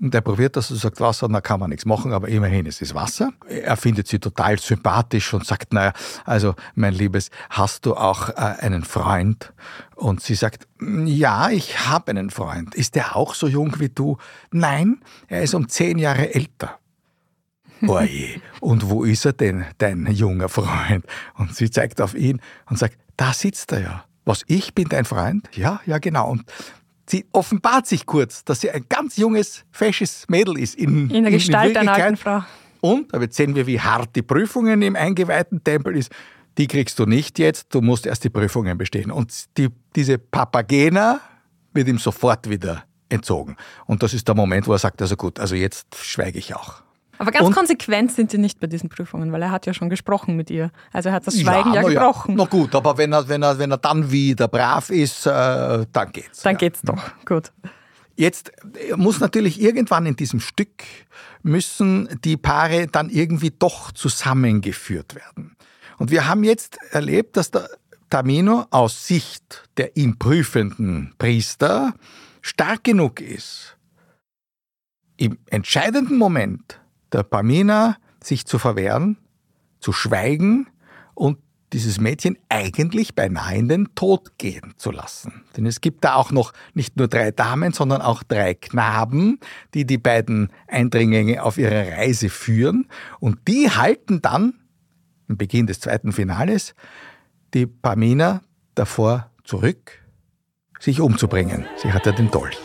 und er probiert das und sagt, Wasser, da kann man nichts machen, aber immerhin, es ist Wasser. Er findet sie total sympathisch und sagt, naja, also mein Liebes, hast du auch äh, einen Freund? Und sie sagt, ja, ich habe einen Freund. Ist der auch so jung wie du? Nein, er ist um zehn Jahre älter. <laughs> Oje, und wo ist er denn, dein junger Freund? Und sie zeigt auf ihn und sagt, da sitzt er ja. Was, ich bin dein Freund? Ja, ja, genau. Und sie offenbart sich kurz, dass sie ein ganz junges, fesches Mädel ist. In, in der Gestalt in einer alten Frau. Und, da sehen wir, wie hart die Prüfungen im eingeweihten Tempel ist. Die kriegst du nicht jetzt, du musst erst die Prüfungen bestehen. Und die, diese Papagena wird ihm sofort wieder entzogen. Und das ist der Moment, wo er sagt, also gut, also jetzt schweige ich auch. Aber ganz und, konsequent sind sie nicht bei diesen Prüfungen, weil er hat ja schon gesprochen mit ihr. Also er hat das Schweigen ja, ja gebrochen. Ja. Na gut, aber wenn er, wenn er, wenn er dann wieder brav ist, äh, dann geht's. Dann ja. geht's doch. Gut. Jetzt muss natürlich irgendwann in diesem Stück müssen die Paare dann irgendwie doch zusammengeführt werden. Und wir haben jetzt erlebt, dass der Tamino aus Sicht der ihn prüfenden Priester stark genug ist, im entscheidenden Moment der Pamina sich zu verwehren, zu schweigen und dieses Mädchen eigentlich beinahe in den Tod gehen zu lassen. Denn es gibt da auch noch nicht nur drei Damen, sondern auch drei Knaben, die die beiden Eindringlinge auf ihrer Reise führen. Und die halten dann, im Beginn des zweiten Finales, die Pamina davor zurück, sich umzubringen. Sie hat ja den Dolch.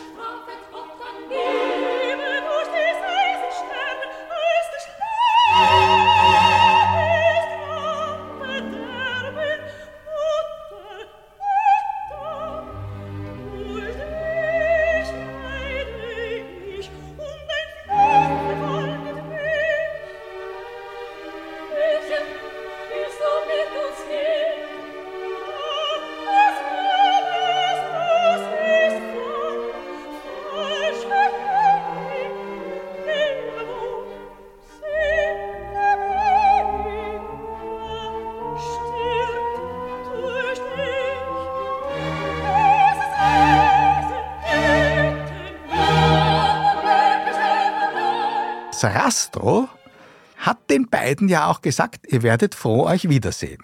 Beiden ja auch gesagt, ihr werdet froh euch wiedersehen.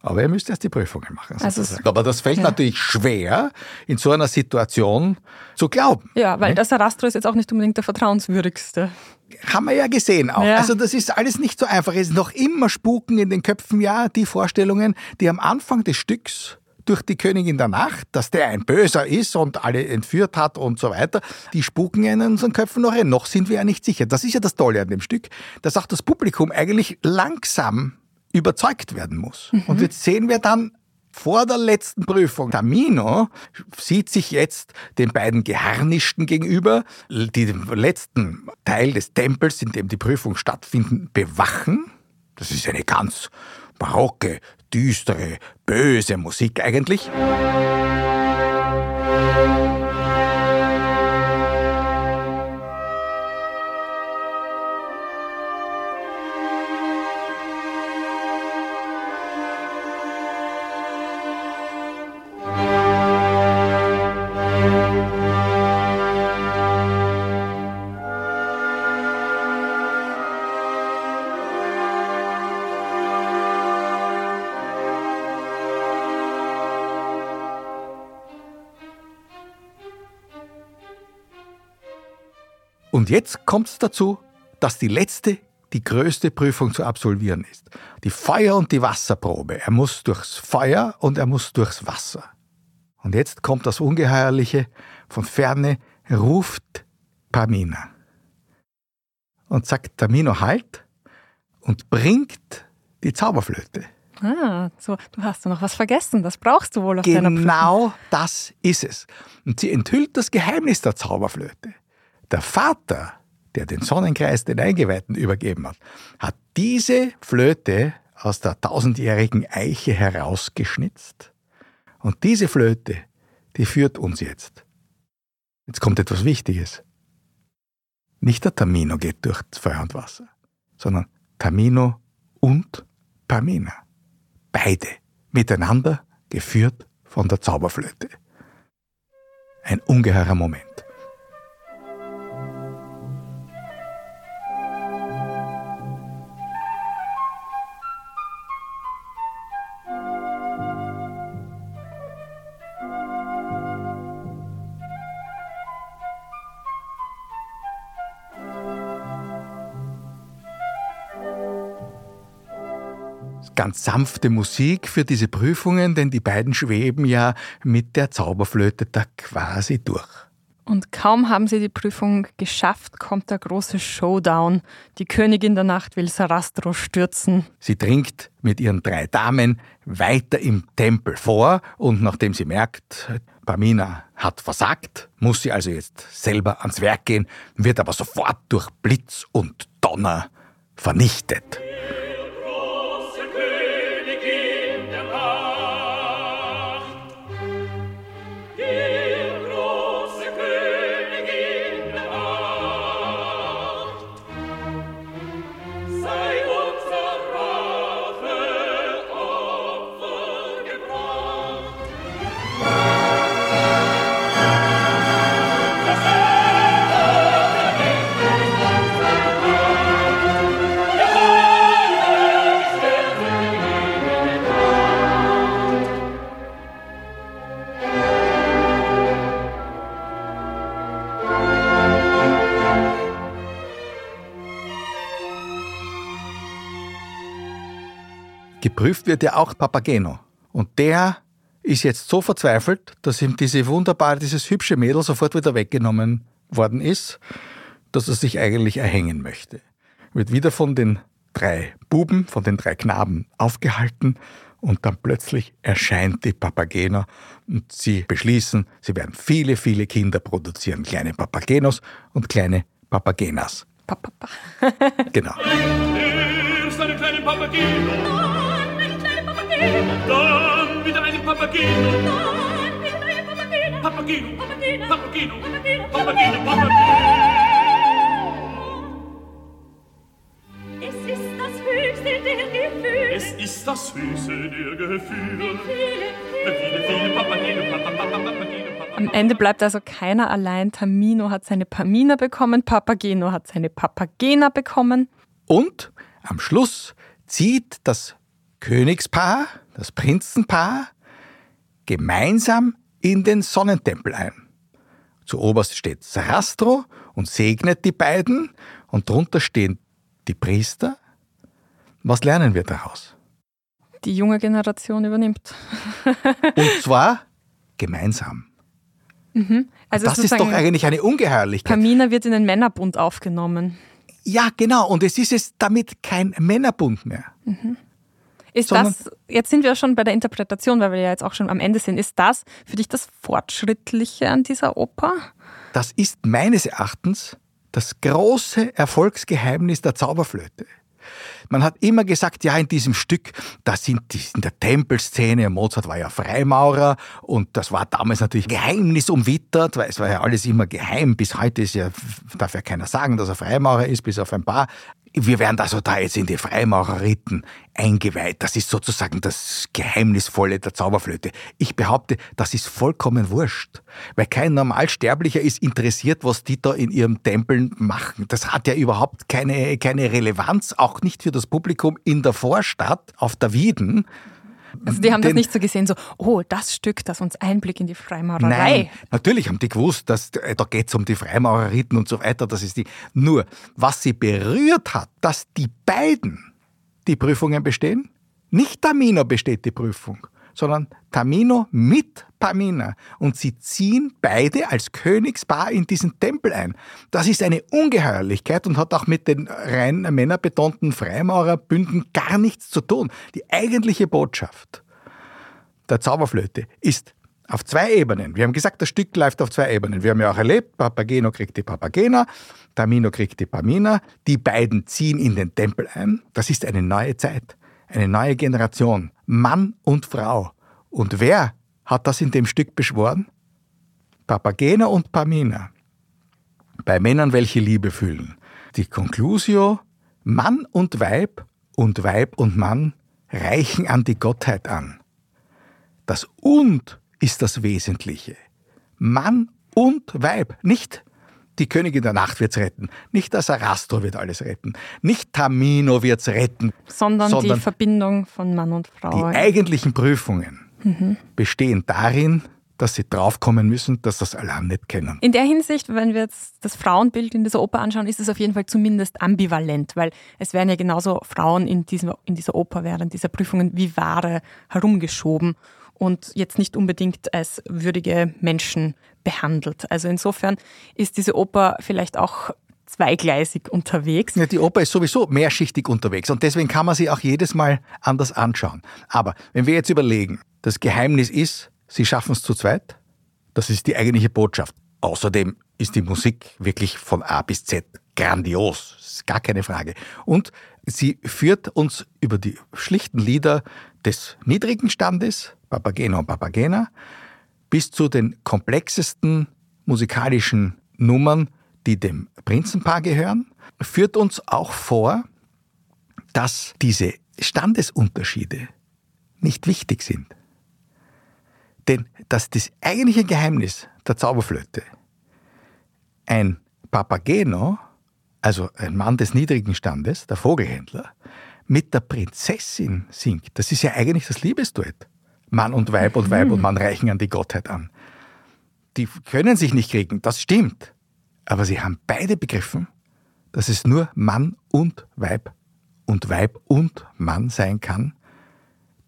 Aber ihr müsst erst die Prüfungen machen. Also, Aber das fällt ja. natürlich schwer, in so einer Situation zu glauben. Ja, weil ne? der Sarastro ist jetzt auch nicht unbedingt der vertrauenswürdigste. Haben wir ja gesehen auch. Ja. Also das ist alles nicht so einfach. Es ist noch immer Spuken in den Köpfen, ja, die Vorstellungen, die am Anfang des Stücks durch die Königin der Nacht, dass der ein Böser ist und alle entführt hat und so weiter, die spuken ja in unseren Köpfen noch ein. Noch sind wir ja nicht sicher. Das ist ja das Tolle an dem Stück, dass auch das Publikum eigentlich langsam überzeugt werden muss. Mhm. Und jetzt sehen wir dann vor der letzten Prüfung. Tamino sieht sich jetzt den beiden Geharnischten gegenüber, die den letzten Teil des Tempels, in dem die Prüfung stattfindet, bewachen. Das ist eine ganz barocke, düstere, böse Musik eigentlich. Und jetzt kommt es dazu, dass die letzte, die größte Prüfung zu absolvieren ist. Die Feuer- und die Wasserprobe. Er muss durchs Feuer und er muss durchs Wasser. Und jetzt kommt das Ungeheuerliche. Von ferne ruft Pamina und sagt Tamino halt und bringt die Zauberflöte. Ah, so, du hast noch was vergessen, das brauchst du wohl auf genau deiner. Genau das ist es. Und sie enthüllt das Geheimnis der Zauberflöte. Der Vater, der den Sonnenkreis den Eingeweihten übergeben hat, hat diese Flöte aus der tausendjährigen Eiche herausgeschnitzt. Und diese Flöte, die führt uns jetzt. Jetzt kommt etwas Wichtiges. Nicht der Tamino geht durch Feuer und Wasser, sondern Tamino und Pamina. beide miteinander geführt von der Zauberflöte. Ein ungeheurer Moment. Ganz sanfte Musik für diese Prüfungen, denn die beiden schweben ja mit der Zauberflöte da quasi durch. Und kaum haben sie die Prüfung geschafft, kommt der große Showdown. Die Königin der Nacht will Sarastro stürzen. Sie dringt mit ihren drei Damen weiter im Tempel vor und nachdem sie merkt, Pamina hat versagt, muss sie also jetzt selber ans Werk gehen, wird aber sofort durch Blitz und Donner vernichtet. Geprüft wird ja auch Papageno. Und der ist jetzt so verzweifelt, dass ihm diese wunderbare, dieses hübsche Mädel sofort wieder weggenommen worden ist, dass er sich eigentlich erhängen möchte. Wird wieder von den drei Buben, von den drei Knaben aufgehalten und dann plötzlich erscheint die Papageno und sie beschließen, sie werden viele, viele Kinder produzieren, kleine Papagenos und kleine Papagenas. Pa, pa, pa. genau. Erst einen kleinen Papageno. Dann wieder einen Papageno. Dann wieder einen Papageno. Papageno, Papageno, Papageno, Papageno, Papageno. Es ist das höchste der Gefühle. Es ist das Höchste der Gefühle. Viele, Viele, viele Papageno, Papa, Papa, Papageno, Papa. Am Ende bleibt also keiner allein. Tamino hat seine Pamina bekommen, Papageno hat seine Papagena bekommen. Und am Schluss zieht das Königspaar, das Prinzenpaar, gemeinsam in den Sonnentempel ein. Zu oberst steht Sarastro und segnet die beiden und drunter stehen die Priester. Was lernen wir daraus? Die junge Generation übernimmt. Und <laughs> zwar gemeinsam. Also Das ist doch eigentlich eine Ungeheuerlichkeit. Pamina wird in den Männerbund aufgenommen. Ja, genau. Und es ist jetzt damit kein Männerbund mehr. Ist Sondern- das, jetzt sind wir schon bei der Interpretation, weil wir ja jetzt auch schon am Ende sind, ist das für dich das Fortschrittliche an dieser Oper? Das ist meines Erachtens das große Erfolgsgeheimnis der Zauberflöte. Man hat immer gesagt, ja, in diesem Stück, da sind die, in der Tempelszene, Mozart war ja Freimaurer und das war damals natürlich geheimnisumwittert, weil es war ja alles immer geheim. Bis heute ist ja, darf ja keiner sagen, dass er Freimaurer ist, bis auf ein paar. Wir werden also da jetzt in die Freimaurerriten eingeweiht. Das ist sozusagen das Geheimnisvolle der Zauberflöte. Ich behaupte, das ist vollkommen wurscht, weil kein Normalsterblicher ist interessiert, was die da in ihrem Tempel machen. Das hat ja überhaupt keine, keine Relevanz, auch nicht für das Publikum in der Vorstadt auf der Wieden. Also die haben das Den- nicht so gesehen, so, oh, das Stück, das uns Einblick in die Freimaurerei. Nein, natürlich haben die gewusst, dass äh, da geht's um die Freimaurerriten und so weiter. Das ist die. Nur, was sie berührt hat, dass die beiden die Prüfungen bestehen. Nicht Tamino besteht die Prüfung, sondern Tamino mit Pamina. Und sie ziehen beide als Königspaar in diesen Tempel ein. Das ist eine Ungeheuerlichkeit und hat auch mit den rein männerbetonten Freimaurerbünden gar nichts zu tun. Die eigentliche Botschaft der Zauberflöte ist auf zwei Ebenen. Wir haben gesagt, das Stück läuft auf zwei Ebenen. Wir haben ja auch erlebt, Papageno kriegt die Papagena, Tamino kriegt die Pamina. Die beiden ziehen in den Tempel ein. Das ist eine neue Zeit, eine neue Generation, Mann und Frau. Und wer hat das in dem Stück beschworen? Papagena und Pamina. Bei Männern, welche Liebe fühlen. Die Conclusio, Mann und Weib und Weib und Mann reichen an die Gottheit an. Das Und ist das Wesentliche. Mann und Weib, nicht die Königin der Nacht wird's retten, nicht das Arastor wird alles retten, nicht Tamino wird's retten, Sondern, Sondern die Verbindung von Mann und Frau. die eigentlichen Prüfungen bestehen darin, dass sie draufkommen müssen, dass das allein nicht kennen. In der Hinsicht, wenn wir jetzt das Frauenbild in dieser Oper anschauen, ist es auf jeden Fall zumindest ambivalent, weil es werden ja genauso Frauen in, diesem, in dieser Oper während dieser Prüfungen wie Ware herumgeschoben und jetzt nicht unbedingt als würdige Menschen behandelt. Also insofern ist diese Oper vielleicht auch zweigleisig unterwegs. Ja, die Oper ist sowieso mehrschichtig unterwegs und deswegen kann man sie auch jedes Mal anders anschauen. Aber wenn wir jetzt überlegen, das Geheimnis ist, sie schaffen es zu zweit, das ist die eigentliche Botschaft. Außerdem ist die Musik wirklich von A bis Z grandios, ist gar keine Frage. Und sie führt uns über die schlichten Lieder des niedrigen Standes, Papageno und Papagena, bis zu den komplexesten musikalischen Nummern, die dem Prinzenpaar gehören, führt uns auch vor, dass diese Standesunterschiede nicht wichtig sind. Denn dass das eigentliche Geheimnis der Zauberflöte ein Papageno, also ein Mann des niedrigen Standes, der Vogelhändler, mit der Prinzessin singt, das ist ja eigentlich das Liebesduett. Mann und Weib und Weib und Mann reichen an die Gottheit an. Die können sich nicht kriegen, das stimmt. Aber sie haben beide begriffen, dass es nur Mann und Weib und Weib und Mann sein kann,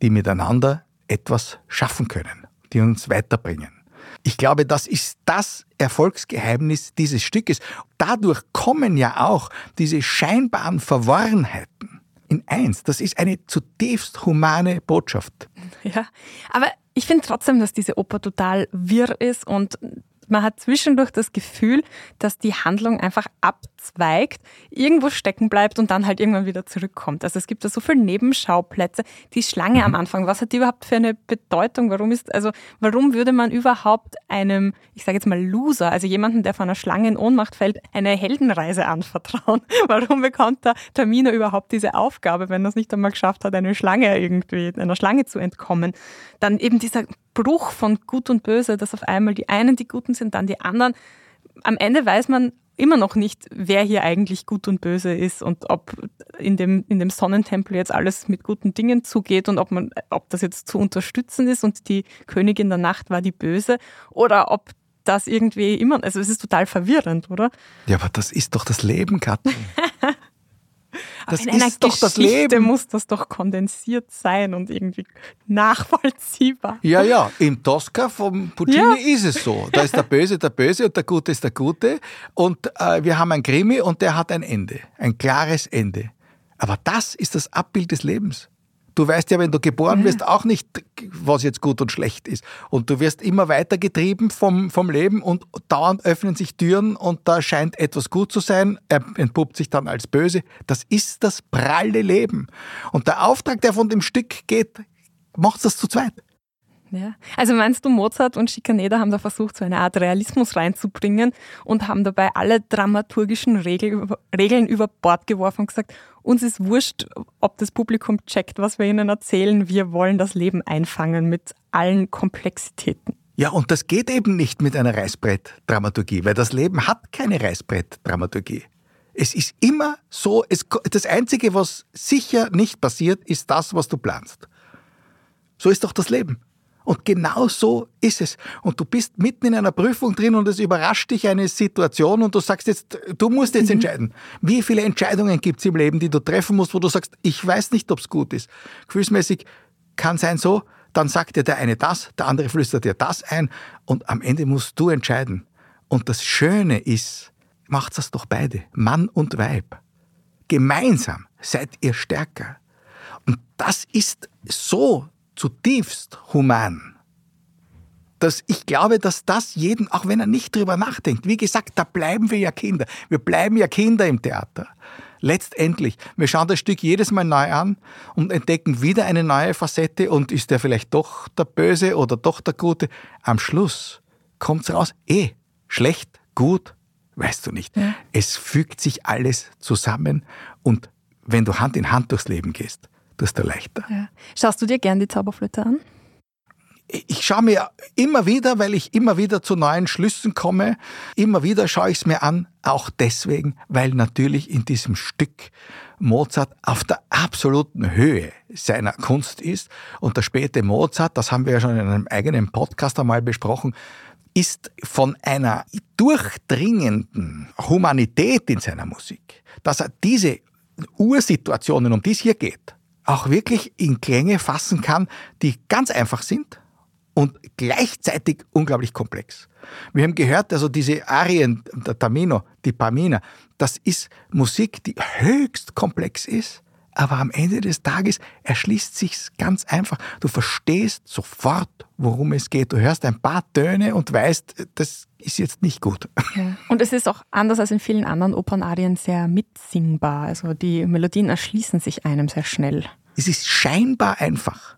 die miteinander etwas schaffen können, die uns weiterbringen. Ich glaube, das ist das Erfolgsgeheimnis dieses Stückes. Dadurch kommen ja auch diese scheinbaren Verworrenheiten in eins. Das ist eine zutiefst humane Botschaft. <laughs> Ja, aber ich finde trotzdem, dass diese Oper total wirr ist und man hat zwischendurch das Gefühl, dass die Handlung einfach abzweigt, irgendwo stecken bleibt und dann halt irgendwann wieder zurückkommt. Also es gibt da so viele Nebenschauplätze. Die Schlange am Anfang, was hat die überhaupt für eine Bedeutung? Warum ist, also warum würde man überhaupt einem, ich sage jetzt mal Loser, also jemanden, der von einer Schlange in Ohnmacht fällt, eine Heldenreise anvertrauen? <laughs> Warum bekommt der Terminer überhaupt diese Aufgabe, wenn er es nicht einmal geschafft hat, eine Schlange irgendwie, einer Schlange zu entkommen? Dann eben dieser Bruch von Gut und Böse, dass auf einmal die einen die Guten sind, dann die anderen. Am Ende weiß man immer noch nicht, wer hier eigentlich gut und böse ist und ob in dem, in dem Sonnentempel jetzt alles mit guten Dingen zugeht und ob, man, ob das jetzt zu unterstützen ist und die Königin der Nacht war die Böse oder ob das irgendwie immer, also es ist total verwirrend, oder? Ja, aber das ist doch das Leben, Katrin. <laughs> Das in ist doch das Leben. muss das doch kondensiert sein und irgendwie nachvollziehbar. Ja, ja, im Tosca vom Puccini Ja. ist es so. Da ist der Böse der Böse und der Gute ist der Gute. Und äh, wir haben ein Krimi und der hat ein Ende, ein klares Ende. Aber das ist das Abbild des Lebens. Du weißt ja, wenn du geboren wirst, auch nicht, was jetzt gut und schlecht ist. Und du wirst immer weiter getrieben vom, vom Leben und dauernd öffnen sich Türen und da scheint etwas gut zu sein. Er entpuppt sich dann als böse. Das ist das pralle Leben. Und der Auftrag, der von dem Stück geht, macht das zu zweit. Ja. Also meinst du, Mozart und Schikaneder haben da versucht, so eine Art Realismus reinzubringen und haben dabei alle dramaturgischen Regel, Regeln über Bord geworfen und gesagt, uns ist wurscht, ob das Publikum checkt, was wir ihnen erzählen, wir wollen das Leben einfangen mit allen Komplexitäten. Ja, und das geht eben nicht mit einer Reißbrett-Dramaturgie, weil das Leben hat keine Reißbrett-Dramaturgie. Es ist immer so, es, das Einzige, was sicher nicht passiert, ist das, was du planst. So ist doch das Leben. Und genau so ist es. Und du bist mitten in einer Prüfung drin und es überrascht dich eine Situation und du sagst jetzt, du musst jetzt entscheiden. Wie viele Entscheidungen gibt es im Leben, die du treffen musst, wo du sagst, ich weiß nicht, ob es gut ist. Gefühlsmäßig kann sein so, dann sagt dir der eine das, der andere flüstert dir das ein und am Ende musst du entscheiden. Und das Schöne ist, macht das doch beide, Mann und Weib. Gemeinsam seid ihr stärker. Und das ist so zutiefst human, dass ich glaube, dass das jeden, auch wenn er nicht drüber nachdenkt, wie gesagt, da bleiben wir ja Kinder. Wir bleiben ja Kinder im Theater. Letztendlich, wir schauen das Stück jedes Mal neu an und entdecken wieder eine neue Facette und ist der vielleicht doch der Böse oder doch der Gute. Am Schluss kommt's raus, eh, schlecht, gut, weißt du nicht. Es fügt sich alles zusammen und wenn du Hand in Hand durchs Leben gehst, desto leichter. Ja. Schaust du dir gern die Zauberflöte an? ich schaue mir immer wieder, weil ich immer wieder zu neuen Schlüssen komme, immer wieder schaue ich es mir an, auch deswegen, weil natürlich in diesem Stück Mozart auf der absoluten Höhe seiner Kunst ist und der späte Mozart, das haben wir ja schon in einem eigenen Podcast einmal besprochen, ist von einer durchdringenden Humanität in seiner Musik, dass er diese Ursituationen, um die es hier geht, auch wirklich in Klänge fassen kann, die ganz einfach sind und gleichzeitig unglaublich komplex. Wir haben gehört, also diese Arien, der Tamino, die Pamina, das ist Musik, die höchst komplex ist, aber am Ende des Tages erschließt sich's ganz einfach. Du verstehst sofort, worum es geht. Du hörst ein paar Töne und weißt, das ist jetzt nicht gut. Ja. Und es ist auch anders als in vielen anderen Opernarien sehr mitsingbar. Also die Melodien erschließen sich einem sehr schnell. Es ist scheinbar einfach.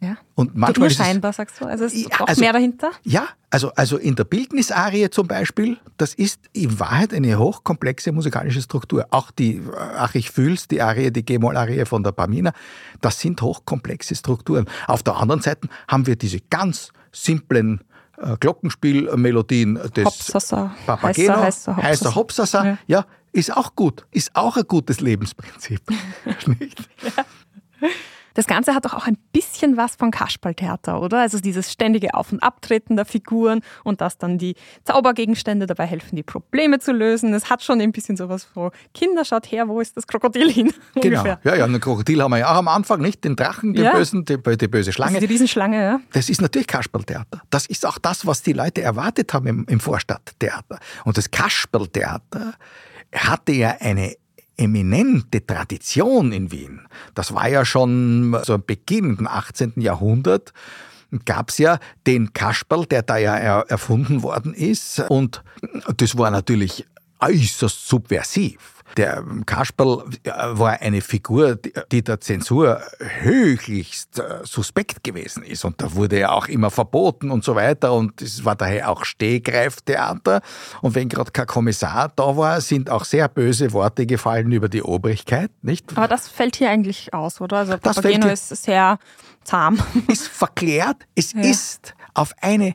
Ja. Und manchmal Nur ist es- scheinbar, sagst du? Also es Ja, braucht also- mehr dahinter? Ja, also, also in der Bildnisarie zum Beispiel, das ist in Wahrheit eine hochkomplexe musikalische Struktur. Auch die Ach, ich fühl's, die Arie, die G-Moll-Arie von der Pamina, das sind hochkomplexe Strukturen. Auf der anderen Seite haben wir diese ganz simplen äh, Glockenspielmelodien des Hopsasa, Papageno, heißer, heißer Hopsasa. heißer Hopsasa. Ja. Ja. ist auch gut, ist auch ein gutes Lebensprinzip. <laughs> Nicht? Das Ganze hat doch auch ein bisschen was von Kasperltheater, oder? Also dieses ständige Auf- und Abtreten der Figuren und dass dann die Zaubergegenstände dabei helfen, die Probleme zu lösen. Es hat schon ein bisschen sowas von Kinder, schaut her, wo ist das Krokodil hin? <laughs> Genau. Ungefähr. Ja, ja, einen Krokodil haben wir ja auch am Anfang, nicht? Den Drachen, den Ja. bösen, die, die böse Also Schlange. die Riesenschlange, ja. Das ist natürlich Kasperltheater. Das ist auch das, was die Leute erwartet haben im, im Vorstadttheater. Und das Kasperltheater hatte ja eine eminente Tradition in Wien. Das war ja schon so am Beginn im 18. Jahrhundert gab es ja den Kasperl, der da ja er- erfunden worden ist. Und das war natürlich äußerst subversiv. Der Kasperl äh, war eine Figur, die- der Zensur höchlichst äh, suspekt gewesen ist. Und da wurde ja auch immer verboten und so weiter. Und es war daher auch Stehgreiftheater. Und wenn gerade kein Kommissar da war, sind auch sehr böse Worte gefallen über die Obrigkeit, nicht? Aber das fällt hier eigentlich aus, oder? Also Papageno ist sehr zahm. ist verklärt. Es ist auf eine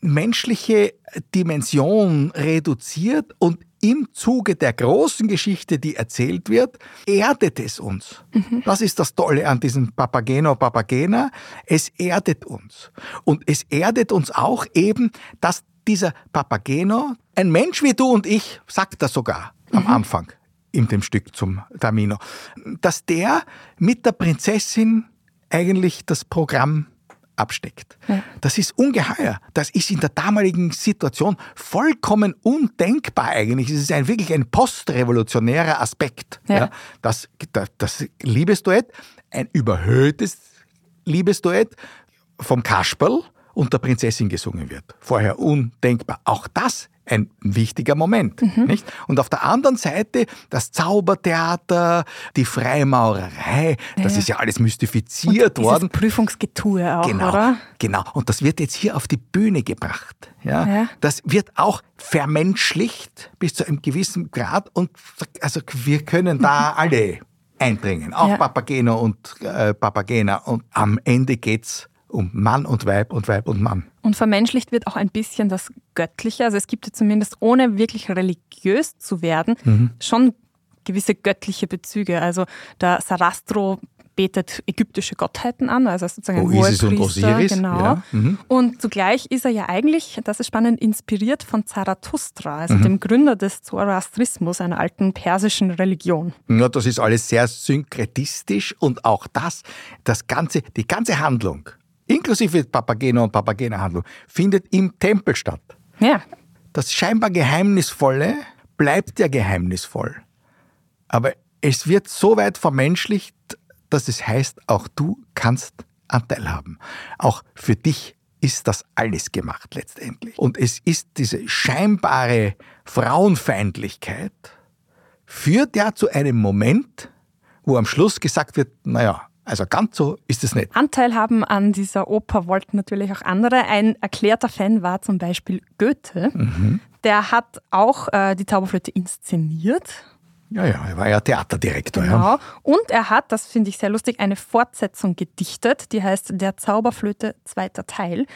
menschliche Dimension reduziert und im Zuge der großen Geschichte, die erzählt wird, erdet es uns. Das ist das Tolle an diesem Papageno Papagena. Es erdet uns. Und es erdet uns auch eben, dass dieser Papageno, ein Mensch wie du und ich, sagt das sogar am Anfang in dem Stück zum Tamino, dass der mit der Prinzessin eigentlich das Programm absteckt. Das ist ungeheuer. Das ist in der damaligen Situation vollkommen undenkbar eigentlich. Es ist ein, wirklich ein postrevolutionärer Aspekt. Ja. Ja. Das, das, das Liebesduett, ein überhöhtes Liebesduett vom Kasperl und der Prinzessin gesungen wird. Vorher undenkbar. Auch das ein wichtiger Moment. Nicht? Und auf der anderen Seite das Zaubertheater, die Freimaurerei, das Ja. ist ja alles mystifiziert Dieses worden. Prüfungsgetue auch, Genau, oder? genau. Und das wird jetzt hier auf die Bühne gebracht. Ja? Ja. Das wird auch vermenschlicht bis zu einem gewissen Grad und also wir können da alle eindringen, auch. Papageno und äh, Papagena. Und am Ende geht's um Mann und Weib und Weib und Mann. Und vermenschlicht wird auch ein bisschen das Göttliche. Also es gibt ja zumindest, ohne wirklich religiös zu werden, Mhm. schon gewisse göttliche Bezüge. Also der Sarastro betet ägyptische Gottheiten an, also sozusagen ein Isis und Osiris, Genau. ja. Mhm. Und zugleich ist er ja eigentlich, das ist spannend, inspiriert von Zarathustra, also Mhm. dem Gründer des Zoroastrismus, einer alten persischen Religion. Ja, das ist alles sehr synkretistisch und auch das, das ganze, die ganze Handlung, inklusive Papageno und Papagena-Handlung, findet im Tempel statt. Ja, Das scheinbar Geheimnisvolle bleibt ja geheimnisvoll. Aber es wird so weit vermenschlicht, dass es heißt, auch du kannst Anteil haben. Auch für dich ist das alles gemacht letztendlich. Und es ist diese scheinbare Frauenfeindlichkeit, führt ja zu einem Moment, wo am Schluss gesagt wird, naja, also ganz so ist es nicht. Anteil haben an dieser Oper wollten natürlich auch andere. Ein erklärter Fan war zum Beispiel Goethe. Der hat auch äh, die Zauberflöte inszeniert. Ja, ja, er war ja Theaterdirektor. Genau. Ja. Und er hat, das finde ich sehr lustig, eine Fortsetzung gedichtet, die heißt Der Zauberflöte, zweiter Teil.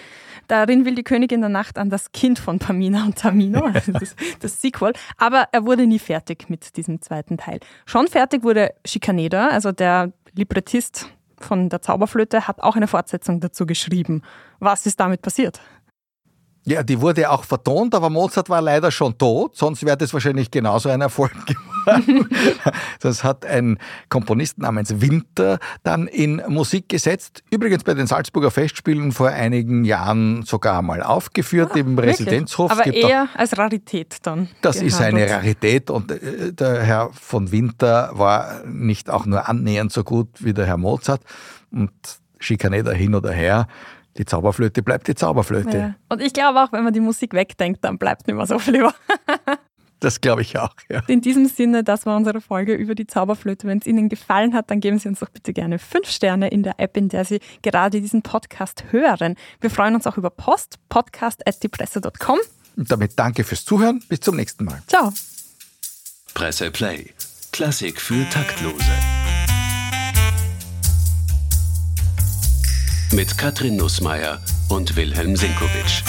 Darin will die Königin der Nacht an das Kind von Pamina und Tamino, <laughs> also das, das Sequel. Aber er wurde nie fertig mit diesem zweiten Teil. Schon fertig wurde Schikaneder, also der Librettist von der Zauberflöte, hat auch eine Fortsetzung dazu geschrieben. Was ist damit passiert? Ja, die wurde auch vertont, aber Mozart war leider schon tot, sonst wäre das wahrscheinlich genauso ein Erfolg <laughs> geworden. Das hat ein Komponist namens Winter dann in Musik gesetzt. Übrigens bei den Salzburger Festspielen vor einigen Jahren sogar mal aufgeführt im Ah, Wirklich? Residenzhof. Es Aber eher als Rarität dann. das ist eine gehandelt. Rarität und äh, der Herr von Winter war nicht auch nur annähernd so gut wie der Herr Mozart. Und Schikaneder hin oder her, die Zauberflöte bleibt die Zauberflöte. Ja. Und ich glaube auch, wenn man die Musik wegdenkt, dann bleibt nicht mehr so viel über. <laughs> Das glaube ich auch. Ja. In diesem Sinne, das war unsere Folge über die Zauberflöte. Wenn es Ihnen gefallen hat, dann geben Sie uns doch bitte gerne fünf Sterne in der App, in der Sie gerade diesen Podcast hören. Wir freuen uns auch über Post, podcast.diepresse.com. Und damit danke fürs Zuhören. Bis zum nächsten Mal. Ciao. Presse Play. Klassik für Taktlose. Mit Katrin Nussmeier und Wilhelm Sinkowitsch.